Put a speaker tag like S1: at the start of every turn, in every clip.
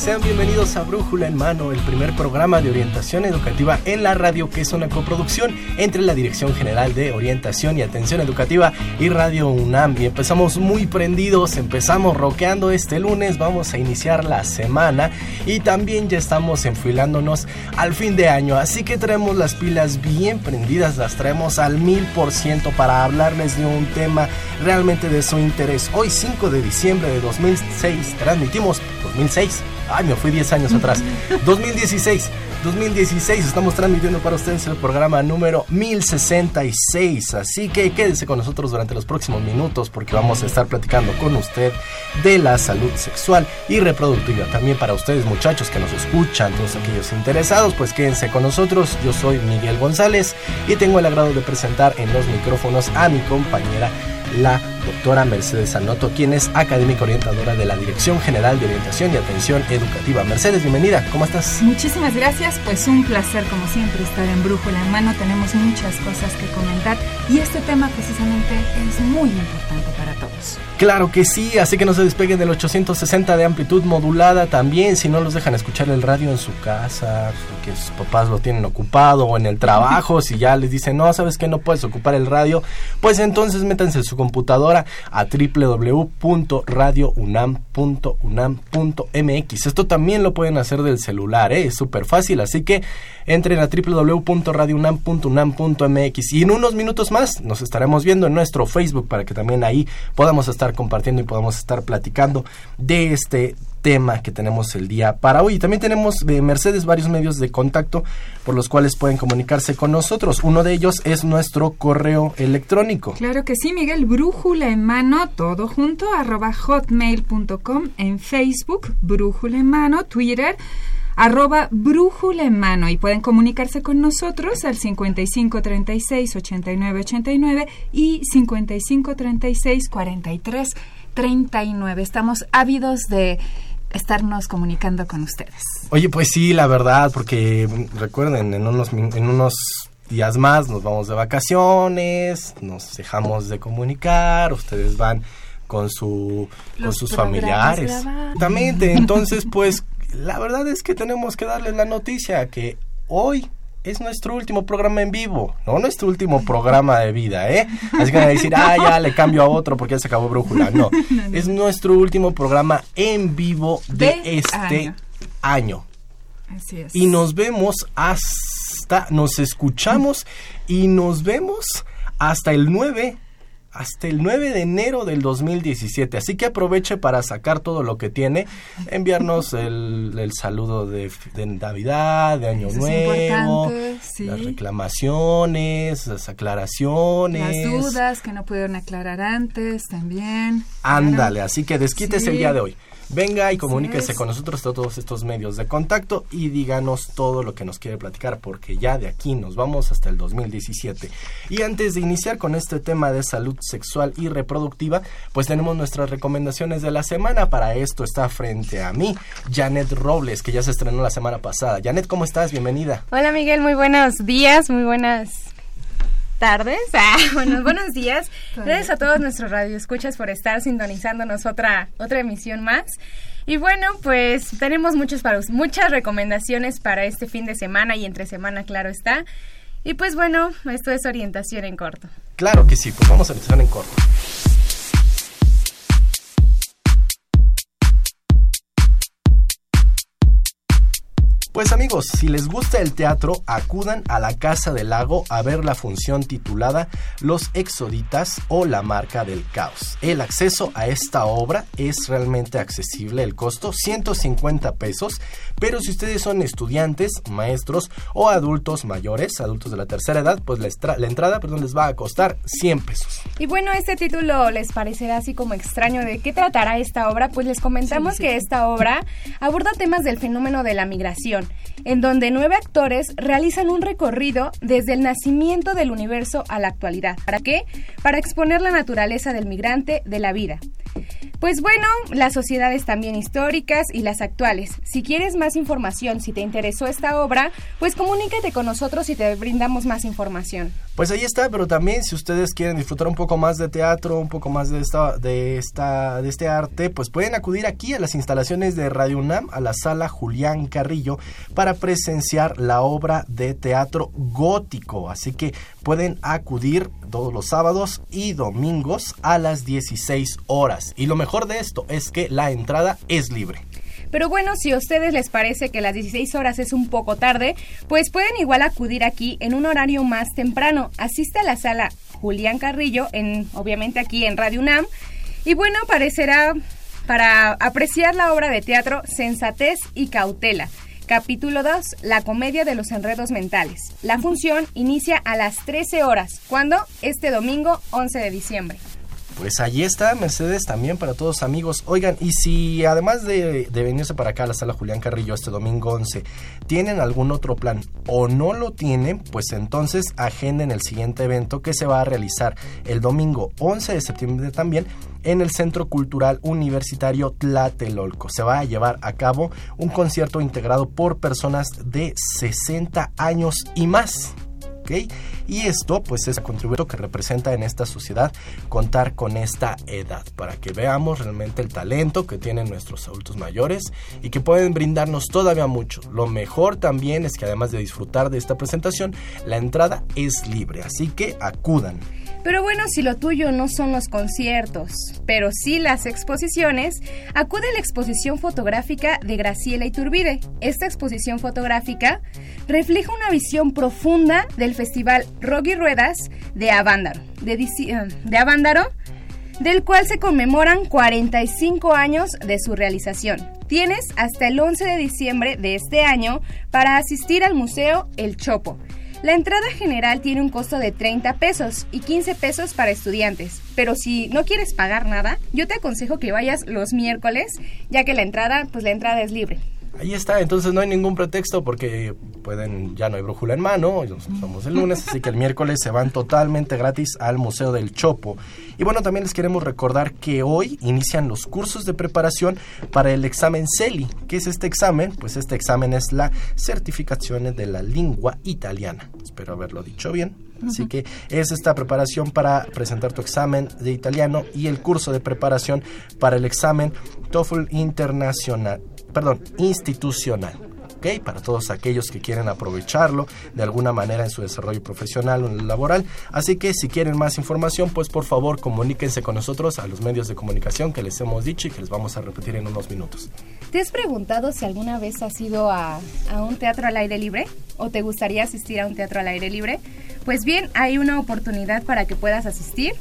S1: Sean bienvenidos a Brújula en Mano, el primer programa de orientación educativa en la radio que es una coproducción entre la Dirección General de Orientación y Atención Educativa y Radio UNAM. Y empezamos muy prendidos, empezamos roqueando este lunes, vamos a iniciar la semana y también ya estamos enfilándonos al fin de año, así que traemos las pilas bien prendidas, las traemos al mil por ciento para hablarles de un tema realmente de su interés. Hoy 5 de diciembre de 2006 transmitimos 2006 Ay, me fui 10 años atrás. 2016. 2016 estamos transmitiendo para ustedes el programa número 1066. Así que quédese con nosotros durante los próximos minutos porque vamos a estar platicando con usted de la salud sexual y reproductiva. También para ustedes muchachos que nos escuchan, todos aquellos interesados, pues quédense con nosotros. Yo soy Miguel González y tengo el agrado de presentar en los micrófonos a mi compañera la doctora Mercedes Anoto, quien es académica orientadora de la Dirección General de Orientación y Atención Educativa. Mercedes, bienvenida, ¿cómo estás?
S2: Muchísimas gracias, pues un placer como siempre estar en Brújula en Mano, tenemos muchas cosas que comentar y este tema precisamente es muy importante para todos.
S1: Claro que sí, así que no se despeguen del 860 de amplitud modulada también, si no los dejan escuchar el radio en su casa, que sus papás lo tienen ocupado o en el trabajo, si ya les dicen, no, sabes que no puedes ocupar el radio, pues entonces métanse su computadora a www.radiounam.unam.mx. Esto también lo pueden hacer del celular, ¿eh? es súper fácil, así que entren a www.radiounam.unam.mx y en unos minutos más nos estaremos viendo en nuestro Facebook para que también ahí podamos estar compartiendo y podamos estar platicando de este tema que tenemos el día para hoy. También tenemos de Mercedes varios medios de contacto por los cuales pueden comunicarse con nosotros. Uno de ellos es nuestro correo electrónico.
S2: Claro que sí, Miguel. Brújula en mano, todo junto, arroba hotmail.com en Facebook, brújula en mano, Twitter arroba brújula en mano y pueden comunicarse con nosotros al 55 36 89 89 y 55 36 43 39. Estamos ávidos de estarnos comunicando con ustedes.
S1: Oye, pues sí, la verdad, porque recuerden, en unos, en unos días más nos vamos de vacaciones, nos dejamos de comunicar, ustedes van con su con sus familiares. Exactamente, entonces pues la verdad es que tenemos que darles la noticia que hoy es nuestro último programa en vivo, no nuestro último programa de vida, ¿eh? Así que van a decir, ah, ya le cambio a otro porque ya se acabó Brújula. No, es nuestro último programa en vivo de, este año.
S2: Así es.
S1: Y nos vemos hasta, nos escuchamos y nos vemos hasta el 9 hasta el 9 de enero del 2017. Así que aproveche para sacar todo lo que tiene, enviarnos el, saludo de, Navidad, de Año Nuevo, las reclamaciones, las aclaraciones.
S2: Las dudas que no pudieron aclarar antes también.
S1: Ándale, así que desquítese el día de hoy. Venga y comuníquese con nosotros a todos estos medios de contacto y díganos todo lo que nos quiere platicar porque ya de aquí nos vamos hasta el 2017. Y antes de iniciar con este tema de salud sexual y reproductiva, pues tenemos nuestras recomendaciones de la semana. Para esto está frente a mí Janet Robles, que ya se estrenó la semana pasada. Janet, ¿cómo estás? Bienvenida.
S3: Hola Miguel, muy buenos días, muy buenas tardes. Ah, buenos, buenos días. Gracias a todos nuestros radioescuchas por estar sintonizándonos otra, otra emisión más. Y bueno, pues tenemos muchos para, muchas recomendaciones para este fin de semana y entre semana, claro está. Y pues bueno, esto es orientación en corto.
S1: Claro que sí, pues vamos a empezar en corto. Pues amigos, si les gusta el teatro, acudan a la Casa del Lago a ver la función titulada Los Exoditas o La Marca del Caos. El acceso a esta obra es realmente accesible, el costo 150 pesos, pero si ustedes son estudiantes, maestros o adultos mayores, adultos de la tercera edad, pues la, la entrada perdón, les va a costar 100 pesos.
S3: Y bueno, este título les parecerá así como extraño de qué tratará esta obra, pues les comentamos que esta obra aborda temas del fenómeno de la migración en donde nueve actores realizan un recorrido desde el nacimiento del universo a la actualidad. ¿Para qué? Para exponer la naturaleza del migrante de la vida. Pues bueno, las sociedades también históricas y las actuales. Si quieres más información, si te interesó esta obra, pues comunícate con nosotros y te brindamos más información.
S1: Pues ahí está, pero también si ustedes quieren disfrutar un poco más de teatro, un poco más de esta, de esta, de este arte, pues pueden acudir aquí a las instalaciones de Radio UNAM, a la sala Julián Carrillo, para presenciar la obra de teatro gótico. Así que pueden acudir todos los sábados y domingos a las 16 horas. Y lo mejor de esto es que la entrada es libre.
S3: Pero bueno, si a ustedes les parece que las 16 horas es un poco tarde, pues pueden igual acudir aquí en un horario más temprano. Asiste a la sala Julián Carrillo, en, obviamente aquí en Radio UNAM. Y bueno, parecerá para apreciar la obra de teatro Sensatez y Cautela. Capítulo 2. La comedia de los enredos mentales. La función inicia a las 13 horas. ¿Cuándo? Este domingo 11 de diciembre.
S1: Pues ahí está Mercedes también para todos amigos. Oigan, y si además de, venirse para acá a la sala Julián Carrillo este domingo 11, tienen algún otro plan o no lo tienen, pues entonces agenden el siguiente evento que se va a realizar el domingo 11 de septiembre también en el Centro Cultural Universitario Tlatelolco. Se va a llevar a cabo un concierto integrado por personas de 60 años y más. Y esto pues es el contributo que representa en esta sociedad contar con esta edad para que veamos realmente el talento que tienen nuestros adultos mayores y que pueden brindarnos todavía mucho. Lo mejor también es que además de disfrutar de esta presentación, la entrada es libre, así que acudan.
S3: Pero bueno, si lo tuyo no son los conciertos, pero sí las exposiciones, acude a la exposición fotográfica de Graciela Iturbide. Esta exposición fotográfica refleja una visión profunda del festival Rock y Ruedas de Avándaro, de, eh, de Avándaro, del cual se conmemoran 45 años de su realización. Tienes hasta el 11 de diciembre de este año para asistir al Museo El Chopo la entrada general tiene un costo de 30 pesos y 15 pesos para estudiantes, pero si no quieres pagar nada, yo te aconsejo que vayas los miércoles, ya que la entrada, pues la entrada es libre.
S1: Ahí está, entonces no hay ningún pretexto porque pueden, ya no hay brújula en mano, somos el lunes, así que el miércoles se van totalmente gratis al Museo del Chopo. Y bueno, también les queremos recordar que hoy inician los cursos de preparación para el examen CELI. ¿Qué es este examen? Pues este examen es la certificación de la lengua italiana. Espero haberlo dicho bien. Así que es esta preparación para presentar tu examen de italiano y el curso de preparación para el examen TOEFL internacional, perdón, institucional. ¿ok? Para todos aquellos que quieren aprovecharlo de alguna manera en su desarrollo profesional o laboral. Así que si quieren más información, pues por favor comuníquense con nosotros a los medios de comunicación que les hemos dicho y que les vamos a repetir en unos minutos.
S3: ¿Te has preguntado si alguna vez has ido a, a un teatro al aire libre? ¿O te gustaría asistir a un teatro al aire libre? Pues bien, hay una oportunidad para que puedas asistir.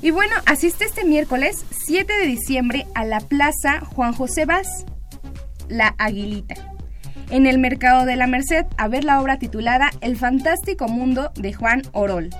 S3: Y bueno, asiste este miércoles 7 de diciembre a la Plaza Juan José Vaz, La Aguilita, en el Mercado de la Merced, a ver la obra titulada El fantástico mundo de Juan Orol.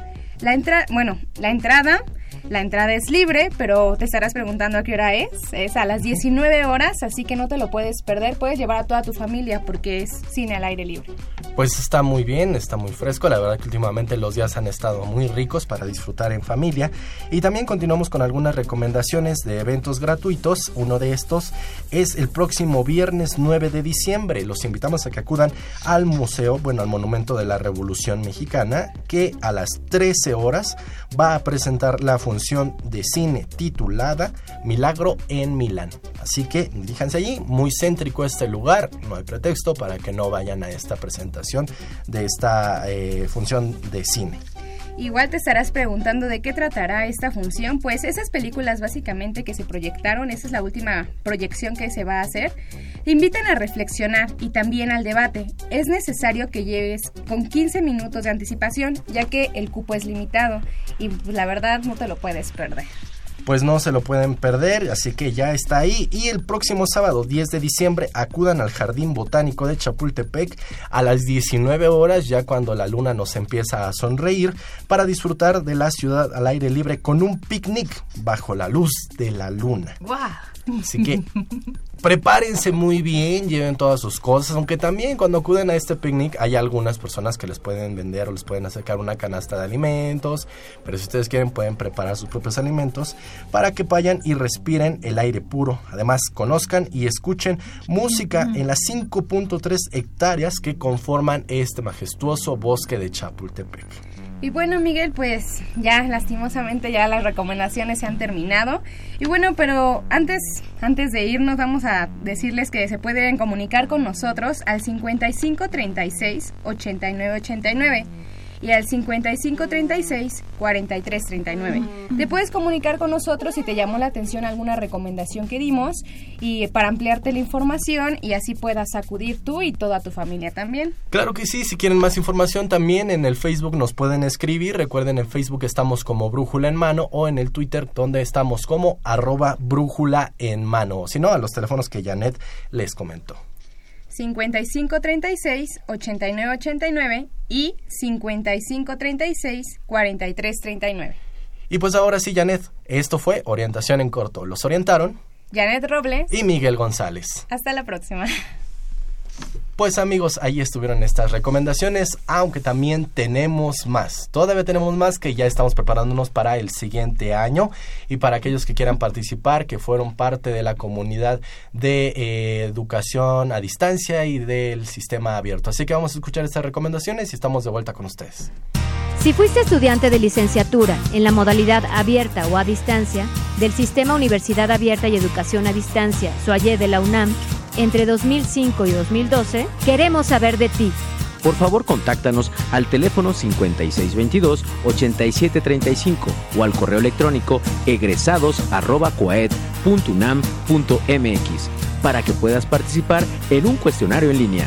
S3: La entrada, bueno, la entrada la entrada es libre, pero te estarás preguntando a qué hora es. Es a las 19 horas, así que no te lo puedes perder. Puedes llevar a toda tu familia porque es cine al aire libre.
S1: Pues está muy bien, está muy fresco. La verdad que últimamente los días han estado muy ricos para disfrutar en familia. Y también continuamos con algunas recomendaciones de eventos gratuitos. Uno de estos es el próximo viernes 9 de diciembre. Los invitamos a que acudan al museo, bueno, al Monumento de la Revolución Mexicana, que a las 13 horas va a presentar la función de cine titulada Milagro en Milán. Así que diríjanse allí, muy céntrico este lugar, no hay pretexto para que no vayan a esta presentación de esta eh, función de cine.
S3: Igual te estarás preguntando de qué tratará esta función, pues esas películas básicamente que se proyectaron, esa es la última proyección que se va a hacer, invitan a reflexionar y también al debate. Es necesario que lleves con 15 minutos de anticipación, ya que el cupo es limitado y pues, la verdad no te lo puedes perder
S1: pues no se lo pueden perder, así que ya está ahí. Y el próximo sábado 10 de diciembre acudan al Jardín Botánico de Chapultepec a las 19 horas, ya cuando la luna nos empieza a sonreír, para disfrutar de la ciudad al aire libre con un picnic bajo la luz de la luna. Así que prepárense muy bien, lleven todas sus cosas, aunque también cuando acuden a este picnic hay algunas personas que les pueden vender o les pueden acercar una canasta de alimentos, pero si ustedes quieren pueden preparar sus propios alimentos para que vayan y respiren el aire puro. Además, conozcan y escuchen música en las 5.3 hectáreas que conforman este majestuoso bosque de Chapultepec.
S3: Y bueno, Miguel, pues ya lastimosamente ya las recomendaciones se han terminado. Y bueno, pero antes, antes de irnos vamos a decirles que se pueden comunicar con nosotros al 5536 8989 y al 5536-4339. Te puedes comunicar con nosotros si te llamó la atención alguna recomendación que dimos y para ampliarte la información y así puedas acudir tú y toda tu familia también.
S1: Claro que sí, si quieren más información también en el Facebook nos pueden escribir. Recuerden, en Facebook estamos como Brújula en Mano o en el Twitter donde estamos como arroba Brújula en Mano. Si no, a los teléfonos que Janet les comentó.
S3: 5536-8989 y 5536-4339.
S1: Y pues ahora sí, Janet, esto fue Orientación en Corto. Los orientaron
S3: Janet Robles
S1: y Miguel González.
S3: Hasta la próxima.
S1: Pues amigos, ahí estuvieron estas recomendaciones, aunque también tenemos más. Todavía tenemos más que ya estamos preparándonos para el siguiente año y para aquellos que quieran participar, que fueron parte de la comunidad de eh, educación a distancia y del sistema abierto. Así que vamos a escuchar estas recomendaciones y estamos de vuelta con ustedes.
S4: Si fuiste estudiante de licenciatura en la modalidad abierta o a distancia del Sistema Universidad Abierta y Educación a Distancia, SOAYE de la UNAM, entre 2005 y 2012, queremos saber de ti.
S5: Por favor, contáctanos al teléfono 5622-8735 o al correo electrónico egresados.coed.unam.mx para que puedas participar en un cuestionario en línea.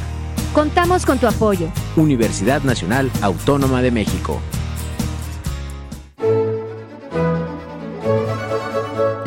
S4: Contamos con tu apoyo.
S5: Universidad Nacional Autónoma de México.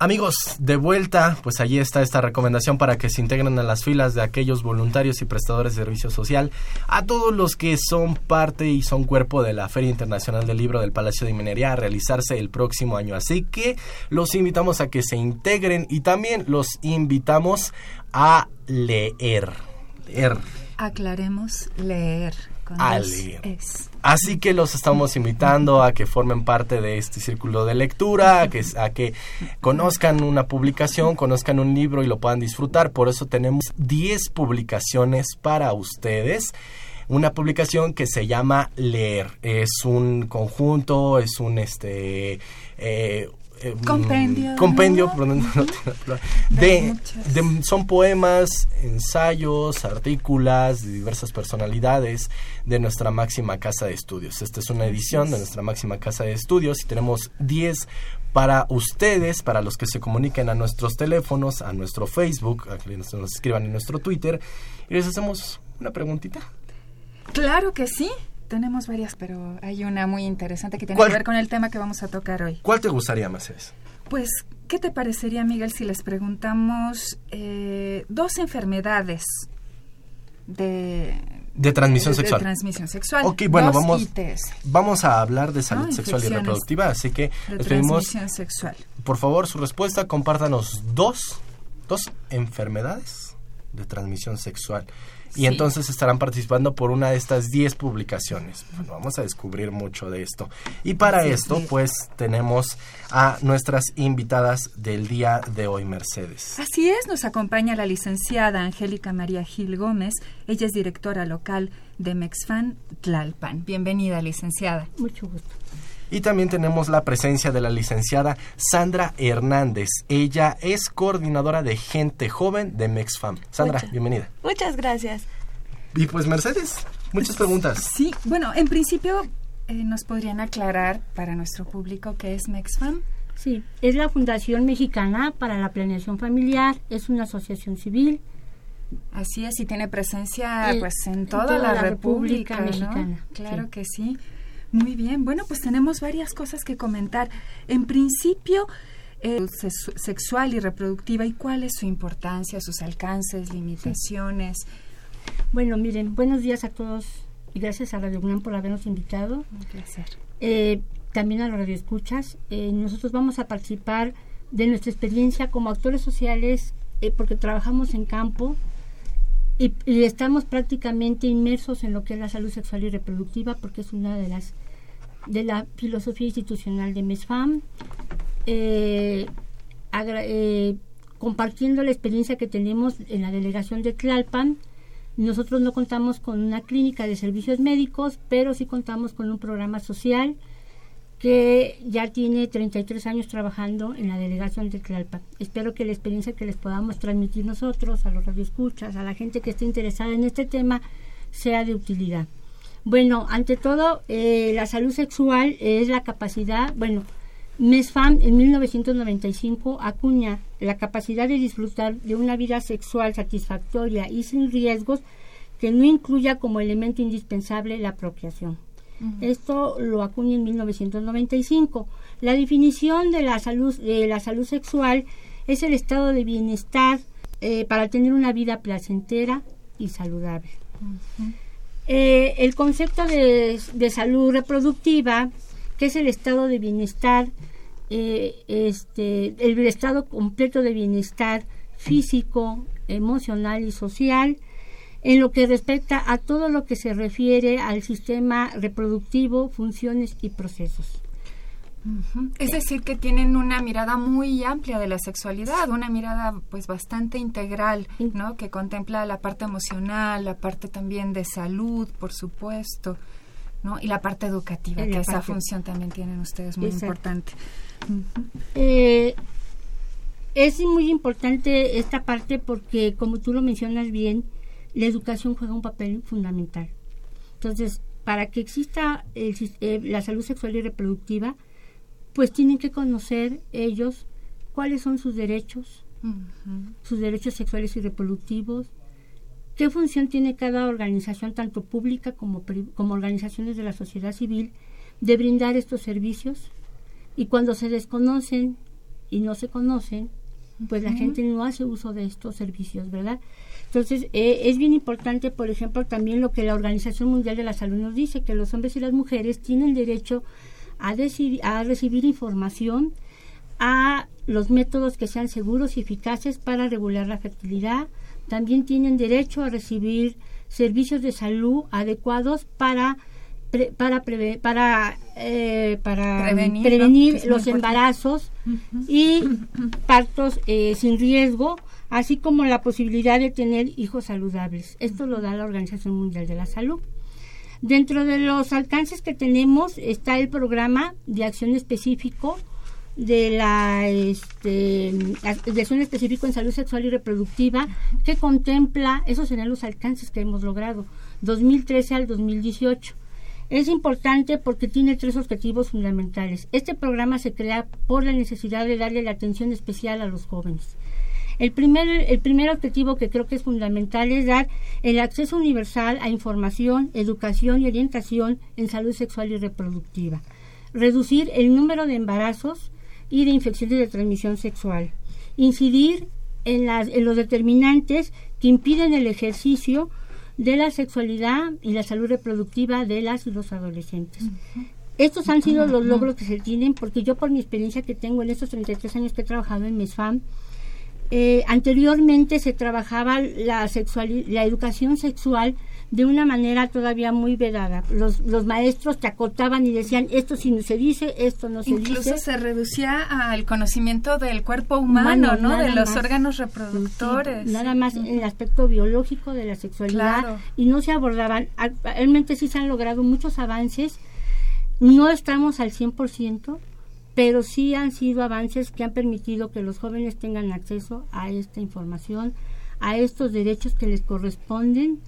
S1: Amigos, de vuelta, pues allí está esta recomendación para que se integren a las filas de aquellos voluntarios y prestadores de servicio social, a todos los que son parte y son cuerpo de la Feria Internacional del Libro del Palacio de Minería a realizarse el próximo año. Así que los invitamos a que se integren y también los invitamos a leer. Leer.
S2: Aclaremos leer. Con.
S1: Así que los estamos invitando a que formen parte de este círculo de lectura, a que, a que conozcan una publicación, conozcan un libro y lo puedan disfrutar. Por eso tenemos 10 publicaciones para ustedes. Una publicación que se llama Leer. Es un conjunto, es un este eh, eh,
S2: Compendio,
S1: compendio.
S2: De
S1: de, son poemas, ensayos, artículas de diversas personalidades de nuestra máxima casa de estudios. Esta es una edición de nuestra máxima casa de estudios y tenemos 10 para ustedes, para los que se comuniquen a nuestros teléfonos, a nuestro Facebook, a que nos, nos escriban en nuestro Twitter y les hacemos una preguntita.
S2: Claro que sí. Tenemos varias, pero hay una muy interesante que tiene que ver con el tema que vamos a tocar hoy.
S1: ¿Cuál te gustaría más es?
S2: Pues, ¿qué te parecería, Miguel, si les preguntamos eh, dos enfermedades de,
S1: De transmisión
S2: de- de
S1: sexual.
S2: transmisión sexual?
S1: Ok, bueno,
S2: Dos
S1: vamos,
S2: ITs
S1: vamos a hablar de salud
S2: Ah,
S1: sexual y reproductiva, así que
S2: de
S1: les pedimos,
S2: transmisión sexual.
S1: por favor, su respuesta, compártanos dos, dos enfermedades de transmisión sexual. Y entonces estarán participando por una de estas 10 publicaciones. Bueno, vamos a descubrir mucho de esto. Y para esto, pues tenemos a nuestras invitadas del día de hoy, Mercedes.
S2: Así es, nos acompaña la licenciada Angélica María Gil Gómez. Ella es directora local de Mexfan Tlalpan. Bienvenida, licenciada.
S6: Mucho gusto.
S1: Y también tenemos la presencia de la licenciada Sandra Hernández. Ella es coordinadora de gente joven de Mexfam. Sandra, bienvenida.
S7: Muchas gracias.
S1: Y pues Mercedes, muchas preguntas.
S2: Sí, bueno, en principio eh, nos podrían aclarar para nuestro público qué es Mexfam.
S6: Sí, es la Fundación Mexicana para la Planeación Familiar, es una asociación civil.
S2: Así es, y tiene presencia pues en toda, la, República, Mexicana. Claro que sí. Muy bien, bueno, pues tenemos varias cosas que comentar. En principio, eh, sexual y reproductiva y cuál es su importancia, sus alcances, limitaciones.
S6: Bueno, miren, buenos días a todos y gracias a Radio UNAM por habernos invitado.
S2: Un placer.
S6: Eh, también a los radioescuchas. Eh, nosotros vamos a participar de nuestra experiencia como actores sociales eh, porque trabajamos en campo y, estamos prácticamente inmersos en lo que es la salud sexual y reproductiva porque es una de las de la filosofía institucional de MESFAM eh, eh, compartiendo la experiencia que tenemos en la delegación de Tlalpan nosotros no contamos con una clínica de servicios médicos pero sí contamos con un programa social que ya tiene 33 años trabajando en la delegación de Tlalpan. Espero que la experiencia que les podamos transmitir nosotros, a los radioescuchas, a la gente que esté interesada en este tema, sea de utilidad. Bueno, ante todo, eh, la salud sexual es la capacidad, bueno, MESFAM en 1995 acuña la capacidad de disfrutar de una vida sexual satisfactoria y sin riesgos que no incluya como elemento indispensable la Esto lo acuña en 1995. La definición de la salud, de la salud sexual es el estado de bienestar eh, para tener una vida placentera y saludable. Eh, el concepto de, salud reproductiva, que es el estado de bienestar, eh, este, el estado completo de bienestar físico, emocional y social, en lo que respecta a todo lo que se refiere al sistema reproductivo, funciones y procesos.
S2: Es decir, que tienen una mirada muy amplia de la sexualidad, una mirada pues bastante integral, ¿no? Que contempla la parte emocional, la parte también de salud, por supuesto, ¿no? Y la parte educativa, que esa función también tienen ustedes muy importante.
S6: Eh, es muy importante esta parte porque, como tú lo mencionas bien, la educación juega un papel fundamental. Entonces, para que exista eh, la salud sexual y reproductiva, pues tienen que conocer ellos cuáles son sus derechos, sus derechos sexuales y reproductivos, qué función tiene cada organización, tanto pública como, como organizaciones de la sociedad civil, de brindar estos servicios. Y cuando se desconocen y no se conocen, pues la gente no hace uso de estos servicios, ¿verdad? Entonces, eh, es bien importante, por ejemplo, también lo que la Organización Mundial de la Salud nos dice, que los hombres y las mujeres tienen derecho a, a recibir información, a los métodos que sean seguros y eficaces para regular la fertilidad. También tienen derecho a recibir servicios de salud adecuados para para para eh, para prevenir, los embarazos y partos eh, sin riesgo así como la posibilidad de tener hijos saludables. Esto lo da la Organización Mundial de la Salud. Dentro de los alcances que tenemos está el programa de acción específico de la este, de acción específico en salud sexual y reproductiva que contempla esos serían los alcances que hemos logrado 2013 al 2018 es importante porque tiene tres objetivos fundamentales. Este programa se crea por la necesidad de darle la atención especial a los jóvenes. El primer, el primer objetivo que creo que es fundamental es dar el acceso universal a información, educación y orientación en salud sexual y reproductiva. Reducir el número de embarazos y de infecciones de transmisión sexual. Incidir en, las, en los determinantes que impiden el ejercicio de la sexualidad y la salud reproductiva de las y los adolescentes. Estos han sido los logros que se tienen porque yo por mi experiencia que tengo en estos 33 años que he trabajado en MESFAM, eh, anteriormente se trabajaba la, la educación sexual de una manera todavía muy vedada. Los, los maestros te acotaban y decían, esto sí no se dice, esto no se
S2: Incluso
S6: dice.
S2: se reducía al conocimiento del cuerpo humano,
S6: Humano,
S2: ¿no? De los
S6: más.
S2: órganos reproductores.
S6: Nada más en el aspecto biológico de la sexualidad
S2: Claro.
S6: y no se abordaban. Realmente sí se han logrado muchos avances. No estamos al 100%, pero sí han sido avances que han permitido que los jóvenes tengan acceso a esta información, a estos derechos que les corresponden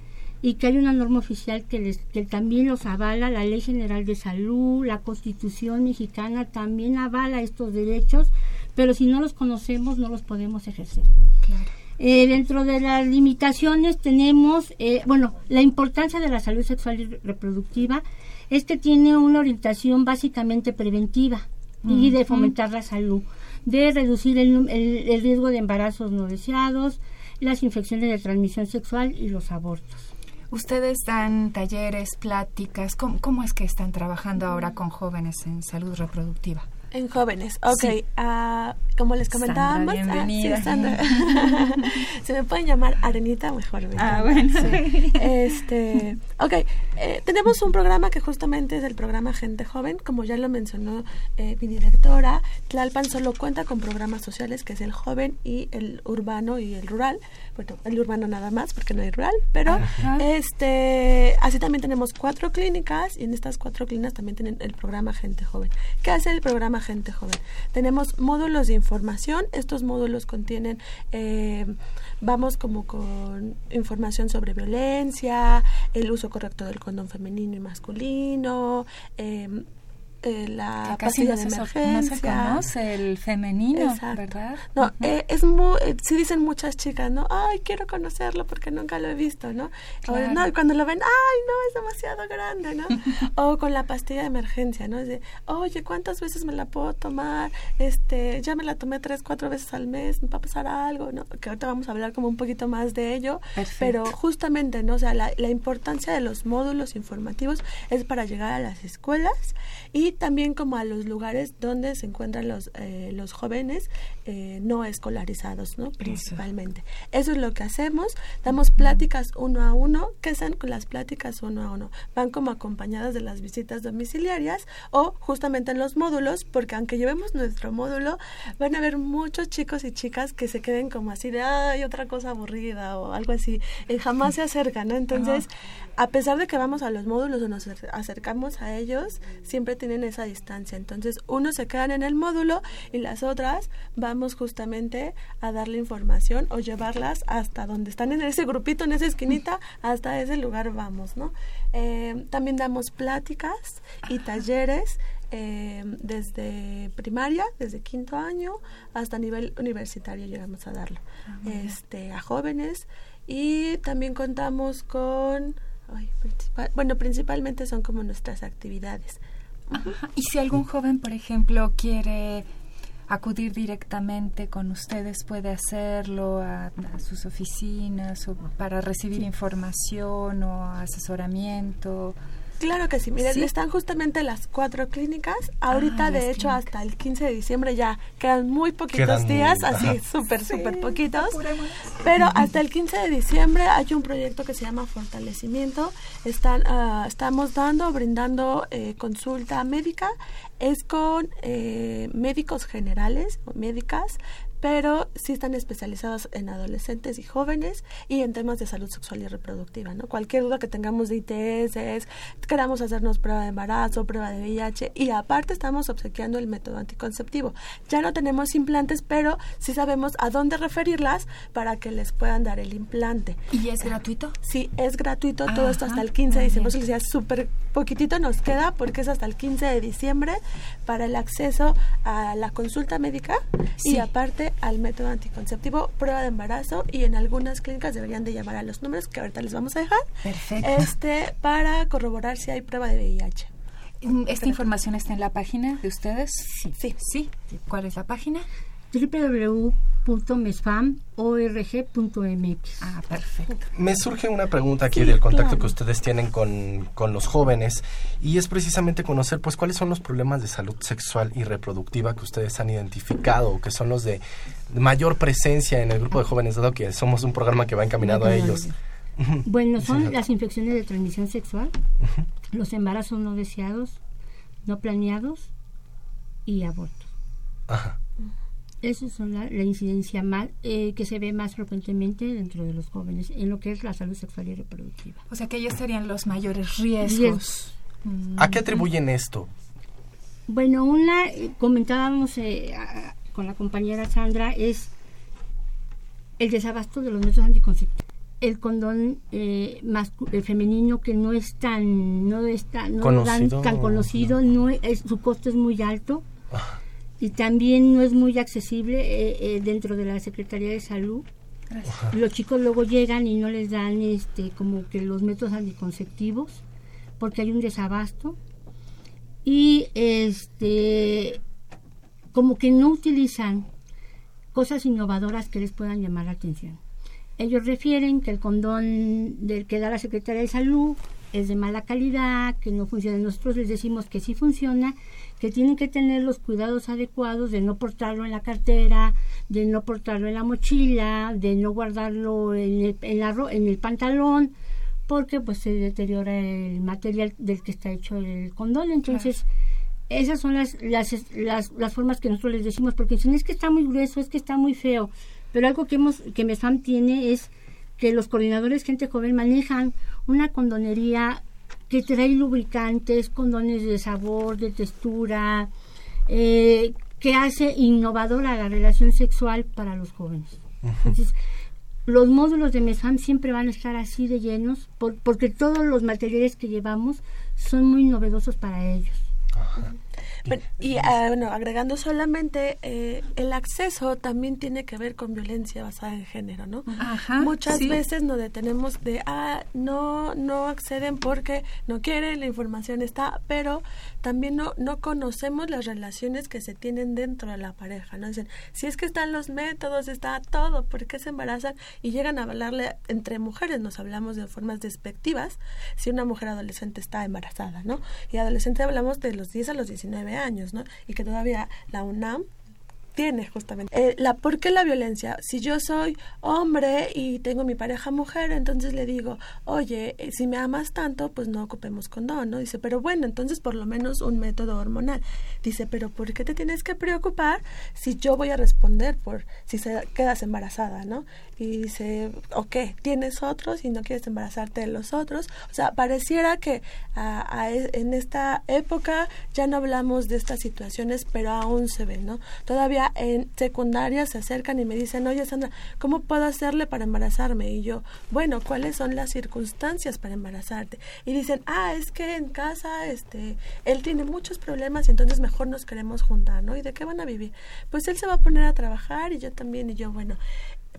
S6: y que hay una norma oficial que les que también los avala, la Ley General de Salud, la Constitución mexicana también avala estos derechos, pero si no los conocemos no los podemos ejercer. Eh, dentro de las limitaciones tenemos, eh, bueno, la importancia de la salud sexual y re- reproductiva es que tiene una orientación básicamente preventiva y de fomentar la salud, de reducir el, el- el riesgo de embarazos no deseados, las infecciones de transmisión sexual y los abortos.
S2: Ustedes dan talleres, pláticas. ¿Cómo, cómo es que están trabajando ahora con jóvenes en salud reproductiva?
S7: En jóvenes, ok.
S2: Sí.
S7: ah, como les
S2: Sandra,
S7: comentábamos, ah,
S2: bienvenida.
S7: sí, Sandra. se me pueden llamar Arenita mejor. me
S2: Ah, bueno.
S7: sí. Este, ok, eh, tenemos un programa que justamente es el programa Gente Joven, como ya lo mencionó eh, mi directora. Tlalpan solo cuenta con programas sociales, que es el joven y el urbano y el rural. Bueno, el urbano nada más, porque no hay rural, pero
S2: Ajá.
S7: este, así también tenemos cuatro clínicas y en estas cuatro clínicas también tienen el programa Gente Joven. ¿Qué hace el programa Gente Joven? Tenemos módulos de información. Estos módulos contienen, eh, vamos como con información sobre violencia, el uso correcto del condón femenino y masculino, eh, eh, la
S2: Que casi
S7: pastilla
S2: no
S7: de
S2: se, so- no se
S7: emergencia.
S2: conoce el femenino,
S7: Exacto.
S2: ¿verdad?
S7: No,
S2: Ujú.
S7: eh, es muy, eh, sí dicen muchas chicas, ¿no? Ay, quiero conocerlo porque nunca lo he visto, ¿no? O,
S2: Claro.
S7: no, y cuando lo ven, ay, no, es demasiado grande, ¿no? o con la pastilla de emergencia, ¿no? Es de, oye, ¿cuántas veces me la puedo tomar? Este, ya me la tomé tres, cuatro veces al mes, me va a pasar algo, ¿no? Que ahorita vamos a hablar como un poquito más de ello,
S2: Perfecto.
S7: pero justamente, ¿no? O sea, la, la importancia de los módulos informativos es para llegar a las escuelas y también como a los lugares donde se encuentran los, eh, los jóvenes eh, no escolarizados, ¿no? Principalmente. Eso es lo que hacemos. Damos pláticas uno a uno. ¿Qué hacen con las pláticas uno a uno? Van como acompañadas de las visitas domiciliarias o justamente en los módulos, porque aunque llevemos nuestro módulo, van a haber muchos chicos y chicas que se queden como así de, ay, otra cosa aburrida o algo así. Y jamás se acercan, ¿no? Entonces, a pesar de que vamos a los módulos o nos acer- acercamos a ellos, siempre tienen esa distancia. Entonces, unos se quedan en el módulo y las otras justamente a darle información o llevarlas hasta donde están en ese grupito, en esa esquinita, hasta ese lugar vamos, ¿no? Eh, también damos pláticas y talleres eh, desde primaria, desde quinto año, hasta nivel universitario llegamos a darlo. este, a jóvenes y también contamos con, ay, principal- bueno, principalmente son como nuestras actividades.
S2: Ajá. Y si algún joven, por ejemplo, quiere acudir directamente con ustedes, puede hacerlo a, a sus oficinas o para recibir información o asesoramiento.
S7: Claro que sí, miren,
S2: ¿Sí?
S7: están justamente las cuatro clínicas. Ahorita,
S2: Ah,
S7: de hecho,
S2: clínicas.
S7: hasta el 15 de diciembre ya quedan muy poquitos
S1: Quedan
S7: días, así súper, súper poquitos. Pero hasta el 15 de diciembre hay un proyecto que se llama Fortalecimiento. Están, ah, estamos dando, brindando eh, consulta médica. Es con eh, médicos generales o médicas, pero sí están especializados en adolescentes y jóvenes y en temas de salud sexual y reproductiva. ¿no? Cualquier duda que tengamos de ITS, queramos hacernos prueba de embarazo, prueba de VIH y aparte estamos obsequiando el método anticonceptivo. Ya no tenemos implantes, pero sí sabemos a dónde referirlas para que les puedan dar el implante.
S2: ¿Y es gratuito?
S7: Sí, es gratuito todo esto hasta el 15 de diciembre. decía, súper poquitito nos queda porque es hasta el 15 de diciembre para el acceso a la consulta médica y
S2: Sí.
S7: aparte al método anticonceptivo, prueba de embarazo y en algunas clínicas deberían de llamar a los números que ahorita les vamos a dejar
S2: Perfecto.
S7: este para corroborar si hay prueba de VIH.
S2: ¿Esta información está en la página de ustedes?
S7: Sí.
S2: Sí. ¿Cuál es la página?
S6: www.mesfam.org.mx.
S2: Ah, perfecto.
S1: Me surge una pregunta aquí del contacto que ustedes tienen con, con, los jóvenes y es precisamente conocer pues cuáles son los problemas de salud sexual y reproductiva que ustedes han identificado, que son los de mayor presencia en el grupo de jóvenes, dado que somos un programa que va encaminado a ellos.
S6: Bueno, son las infecciones de transmisión sexual, los embarazos no deseados, no planeados y abortos. Ajá. Esa son la, incidencia más, eh, que se ve más frecuentemente dentro de los jóvenes en lo que es la salud sexual y reproductiva.
S2: O sea que ellos serían los mayores riesgos.
S1: ¿A qué atribuyen esto?
S6: Bueno, una, eh, comentábamos eh, con la compañera Sandra, es el desabasto de los métodos anticonceptivos. El condón más, el femenino que no es tan no está no conocido, tan conocido, no. es, su costo es muy alto. Y también no es muy accesible eh, eh, dentro de la Secretaría de Salud. Los chicos luego llegan y no les dan este como que los métodos anticonceptivos porque hay un desabasto y este como que no utilizan cosas innovadoras que les puedan llamar la atención. Ellos refieren que el condón del que da la Secretaría de Salud es de mala calidad, que no funciona. Nosotros les decimos que sí funciona que tienen que tener los cuidados adecuados de no portarlo en la cartera, de no portarlo en la mochila, de no guardarlo en el, en, la, en el pantalón, porque pues se deteriora el material del que está hecho el condón. Entonces, esas son las, las, las, las, formas que nosotros les decimos, porque dicen es que está muy grueso, es que está muy feo. Pero algo que, hemos, que MESFAM tiene es que los coordinadores gente joven manejan una condonería que trae lubricantes, condones de sabor, de textura, eh, que hace innovadora la relación sexual para los jóvenes. Entonces, los módulos de MESAM siempre van a estar así de llenos porque todos los materiales que llevamos son muy novedosos para ellos
S7: y ah, bueno, agregando solamente, eh, el acceso también tiene que ver con violencia basada en género, ¿no? Muchas veces nos detenemos de, ah, no, no acceden porque no quieren, la información está, pero también no, no conocemos las relaciones que se tienen dentro de la pareja, ¿no? Dicen, si es que están los métodos, está todo, ¿por qué se embarazan? Y llegan a hablarle entre mujeres, nos hablamos de formas despectivas, si una mujer adolescente está embarazada, ¿no? Y adolescente hablamos de los 10 a los 19 años, ¿no? Y que todavía la UNAM tiene justamente. Eh, la, ¿Por qué la violencia? Si yo soy hombre y tengo mi pareja mujer, entonces le digo, oye, eh, si me amas tanto, pues no ocupemos condón, ¿no? Dice, pero bueno, entonces por lo menos un método hormonal. Dice, pero ¿por qué te tienes que preocupar si yo voy a responder por si se quedas embarazada, ¿no? Y dice, ok, tienes otros y no quieres embarazarte de los otros. O sea, pareciera que en esta época ya no hablamos de estas situaciones, pero aún se ven, ¿no? Todavía en secundaria se acercan y me dicen, oye Sandra, ¿cómo puedo hacerle para embarazarme? Y yo, bueno, ¿cuáles son las circunstancias para embarazarte? Y dicen, ah, es que en casa, este, él tiene muchos problemas y entonces mejor nos queremos juntar, ¿no? ¿Y de qué van a vivir? Pues él se va a poner a trabajar y yo también, y yo, bueno,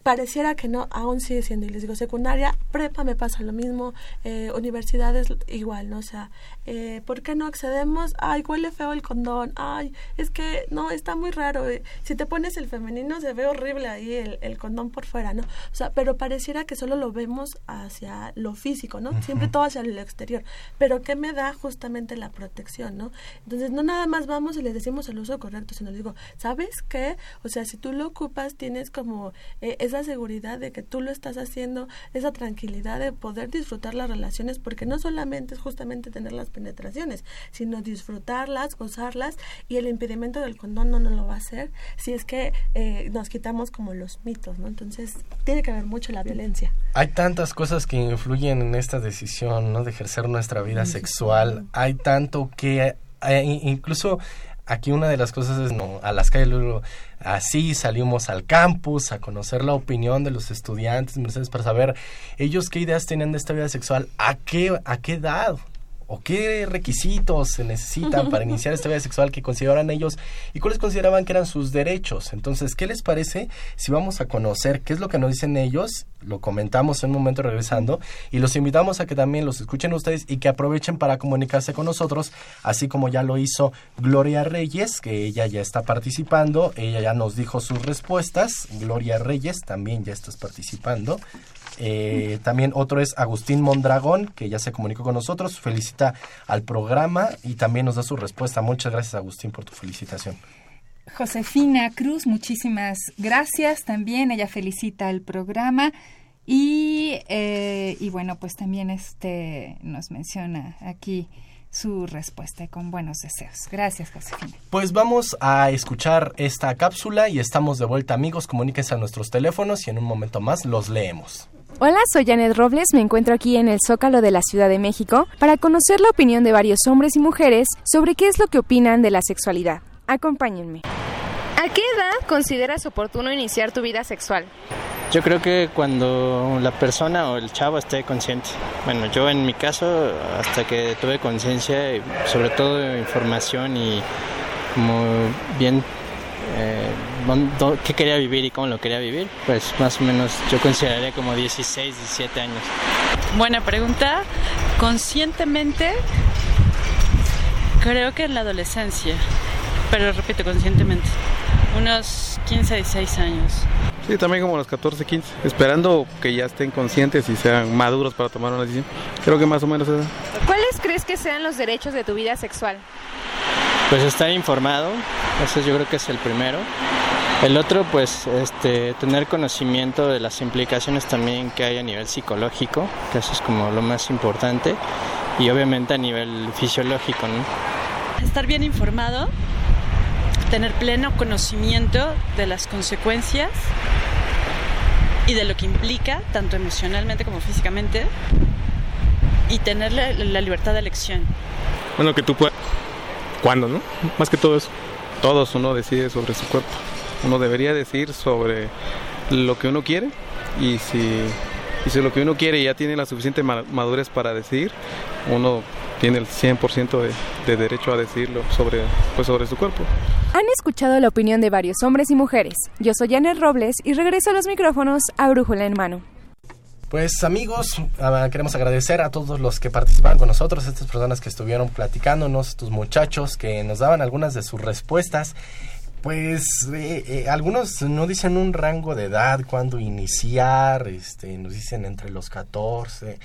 S7: pareciera que no, aún sigue siendo, y les digo, secundaria, prepa me pasa lo mismo, eh, universidades igual, ¿no? O sea, eh, ¿por qué no accedemos? Ay, huele feo el condón, ay, es que no, está muy raro, eh. si te pones el femenino se ve horrible ahí el, el, condón por fuera, ¿no? O sea, pero pareciera que solo lo vemos hacia lo físico, ¿no? Siempre todo hacia lo exterior, pero ¿qué me da justamente la protección, ¿no? Entonces, no nada más vamos y le decimos el uso correcto, sino le digo, ¿sabes qué? O sea, si tú lo ocupas, tienes como... Eh, esa seguridad de que tú lo estás haciendo, esa tranquilidad de poder disfrutar las relaciones, porque no solamente es justamente tener las penetraciones, sino disfrutarlas, gozarlas, y el impedimento del condón no nos lo va a hacer si es que eh, nos quitamos como los mitos, ¿no? Entonces, tiene que haber mucho la violencia.
S1: Hay tantas cosas que influyen en esta decisión, ¿no? De ejercer nuestra vida sexual. Hay tanto que eh, incluso aquí una de las cosas es no a las calles luego así salimos al campus a conocer la opinión de los estudiantes para saber ellos qué ideas tenían de esta vida sexual a qué a qué edad o qué requisitos se necesitan para iniciar esta vida sexual que consideraban ellos y cuáles consideraban que eran sus derechos. Entonces, ¿qué les parece si vamos a conocer qué es lo que nos dicen ellos? Lo comentamos en un momento regresando y los invitamos a que también los escuchen ustedes y que aprovechen para comunicarse con nosotros, así como ya lo hizo Gloria Reyes, que ella ya está participando, ella ya nos dijo sus respuestas. Gloria Reyes, también ya estás participando. Eh, también otro es Agustín Mondragón, que ya se comunicó con nosotros, felicita al programa y también nos da su respuesta. Muchas gracias Agustín por tu felicitación.
S2: Josefina Cruz, muchísimas gracias también. Ella felicita al programa. Y, eh, y bueno, pues también este nos menciona aquí su respuesta con buenos deseos. Gracias, Josefina.
S1: Pues vamos a escuchar esta cápsula y estamos de vuelta, amigos. Comuníquense a nuestros teléfonos y en un momento más los leemos.
S8: Hola, soy Janet Robles, me encuentro aquí en el Zócalo de la Ciudad de México para conocer la opinión de varios hombres y mujeres sobre qué es lo que opinan de la sexualidad. Acompáñenme. ¿A qué edad consideras oportuno iniciar tu vida sexual?
S9: Yo creo que cuando la persona o el chavo esté consciente. Bueno, yo en mi caso, hasta que tuve conciencia, sobre todo información y como bien eh, qué quería vivir y cómo lo quería vivir, pues más o menos yo consideraría como 16, 17 años.
S10: Buena pregunta. Conscientemente, creo que en la adolescencia, pero repito, conscientemente, unos 15, 16 años.
S11: Sí, también como los 14, 15, esperando que ya estén conscientes y sean maduros para tomar una decisión. Creo que más o menos eso.
S8: ¿Cuáles crees que sean los derechos de tu vida sexual?
S9: Pues estar informado, eso yo creo que es el primero. El otro, pues, este, tener conocimiento de las implicaciones también que hay a nivel psicológico, que eso es como lo más importante, y obviamente a nivel fisiológico, ¿no?
S10: Estar bien informado, tener pleno conocimiento de las consecuencias y de lo que implica, tanto emocionalmente como físicamente, y tener la, la libertad de elección.
S11: Bueno, que tú puedas cuándo, ¿no? Más que todo eso. Todos uno decide sobre su cuerpo. Uno debería decir sobre lo que uno quiere y si, y si lo que uno quiere ya tiene la suficiente madurez para decidir, uno tiene el 100% de, de, derecho a decirlo sobre, pues sobre su cuerpo.
S8: Han escuchado la opinión de varios hombres y mujeres. Yo soy Janet Robles y regreso a los micrófonos a Brújula en mano.
S1: Pues amigos, ah, queremos agradecer a todos los que participaron con nosotros, estas personas que estuvieron platicándonos, estos muchachos que nos daban algunas de sus respuestas. Pues eh, eh, algunos no dicen un rango de edad, cuándo iniciar, este, nos dicen entre los 14,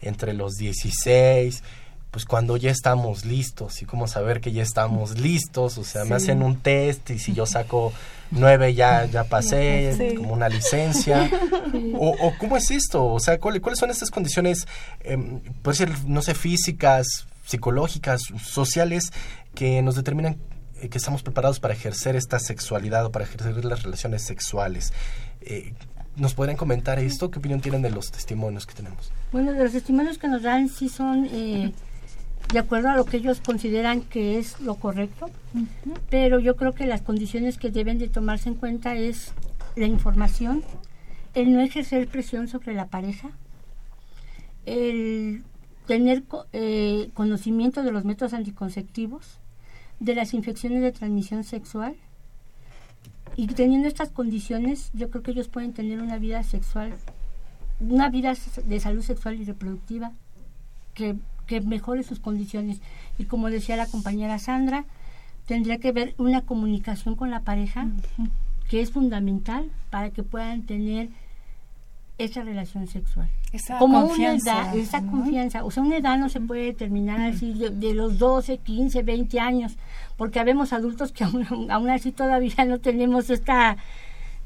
S1: entre los 16, pues cuando ya estamos listos y cómo saber que ya estamos listos, o sea, sí. me hacen un test y si yo saco nueve ya, ya pasé, sí. como una licencia. O, o, cómo es esto? O sea, ¿cuáles, cuáles son estas condiciones, eh, puede ser, no sé, físicas, psicológicas, sociales, que nos determinan eh, que estamos preparados para ejercer esta sexualidad o para ejercer las relaciones sexuales? Eh, ¿Nos podrían comentar esto? ¿Qué opinión tienen de los testimonios que tenemos?
S6: Bueno, de los testimonios que nos dan sí son eh, de acuerdo a lo que ellos consideran que es lo correcto, uh -huh. pero yo creo que las condiciones que deben de tomarse en cuenta es la información, el no ejercer presión sobre la pareja, el tener eh, conocimiento de los métodos anticonceptivos, de las infecciones de transmisión sexual, y teniendo estas condiciones, yo creo que ellos pueden tener una vida sexual, una vida de salud sexual y reproductiva que que mejore sus condiciones. Y como decía la compañera Sandra, tendría que haber una comunicación con la pareja, uh -huh. que es fundamental para que puedan tener esa relación sexual.
S2: Esa
S6: como
S2: confianza.
S6: Una edad, esa
S2: ¿no?
S6: confianza. O sea, una edad no se puede determinar así de, de, los 12, 15, 20 años, porque habemos adultos que aún, aún así todavía no tenemos esta,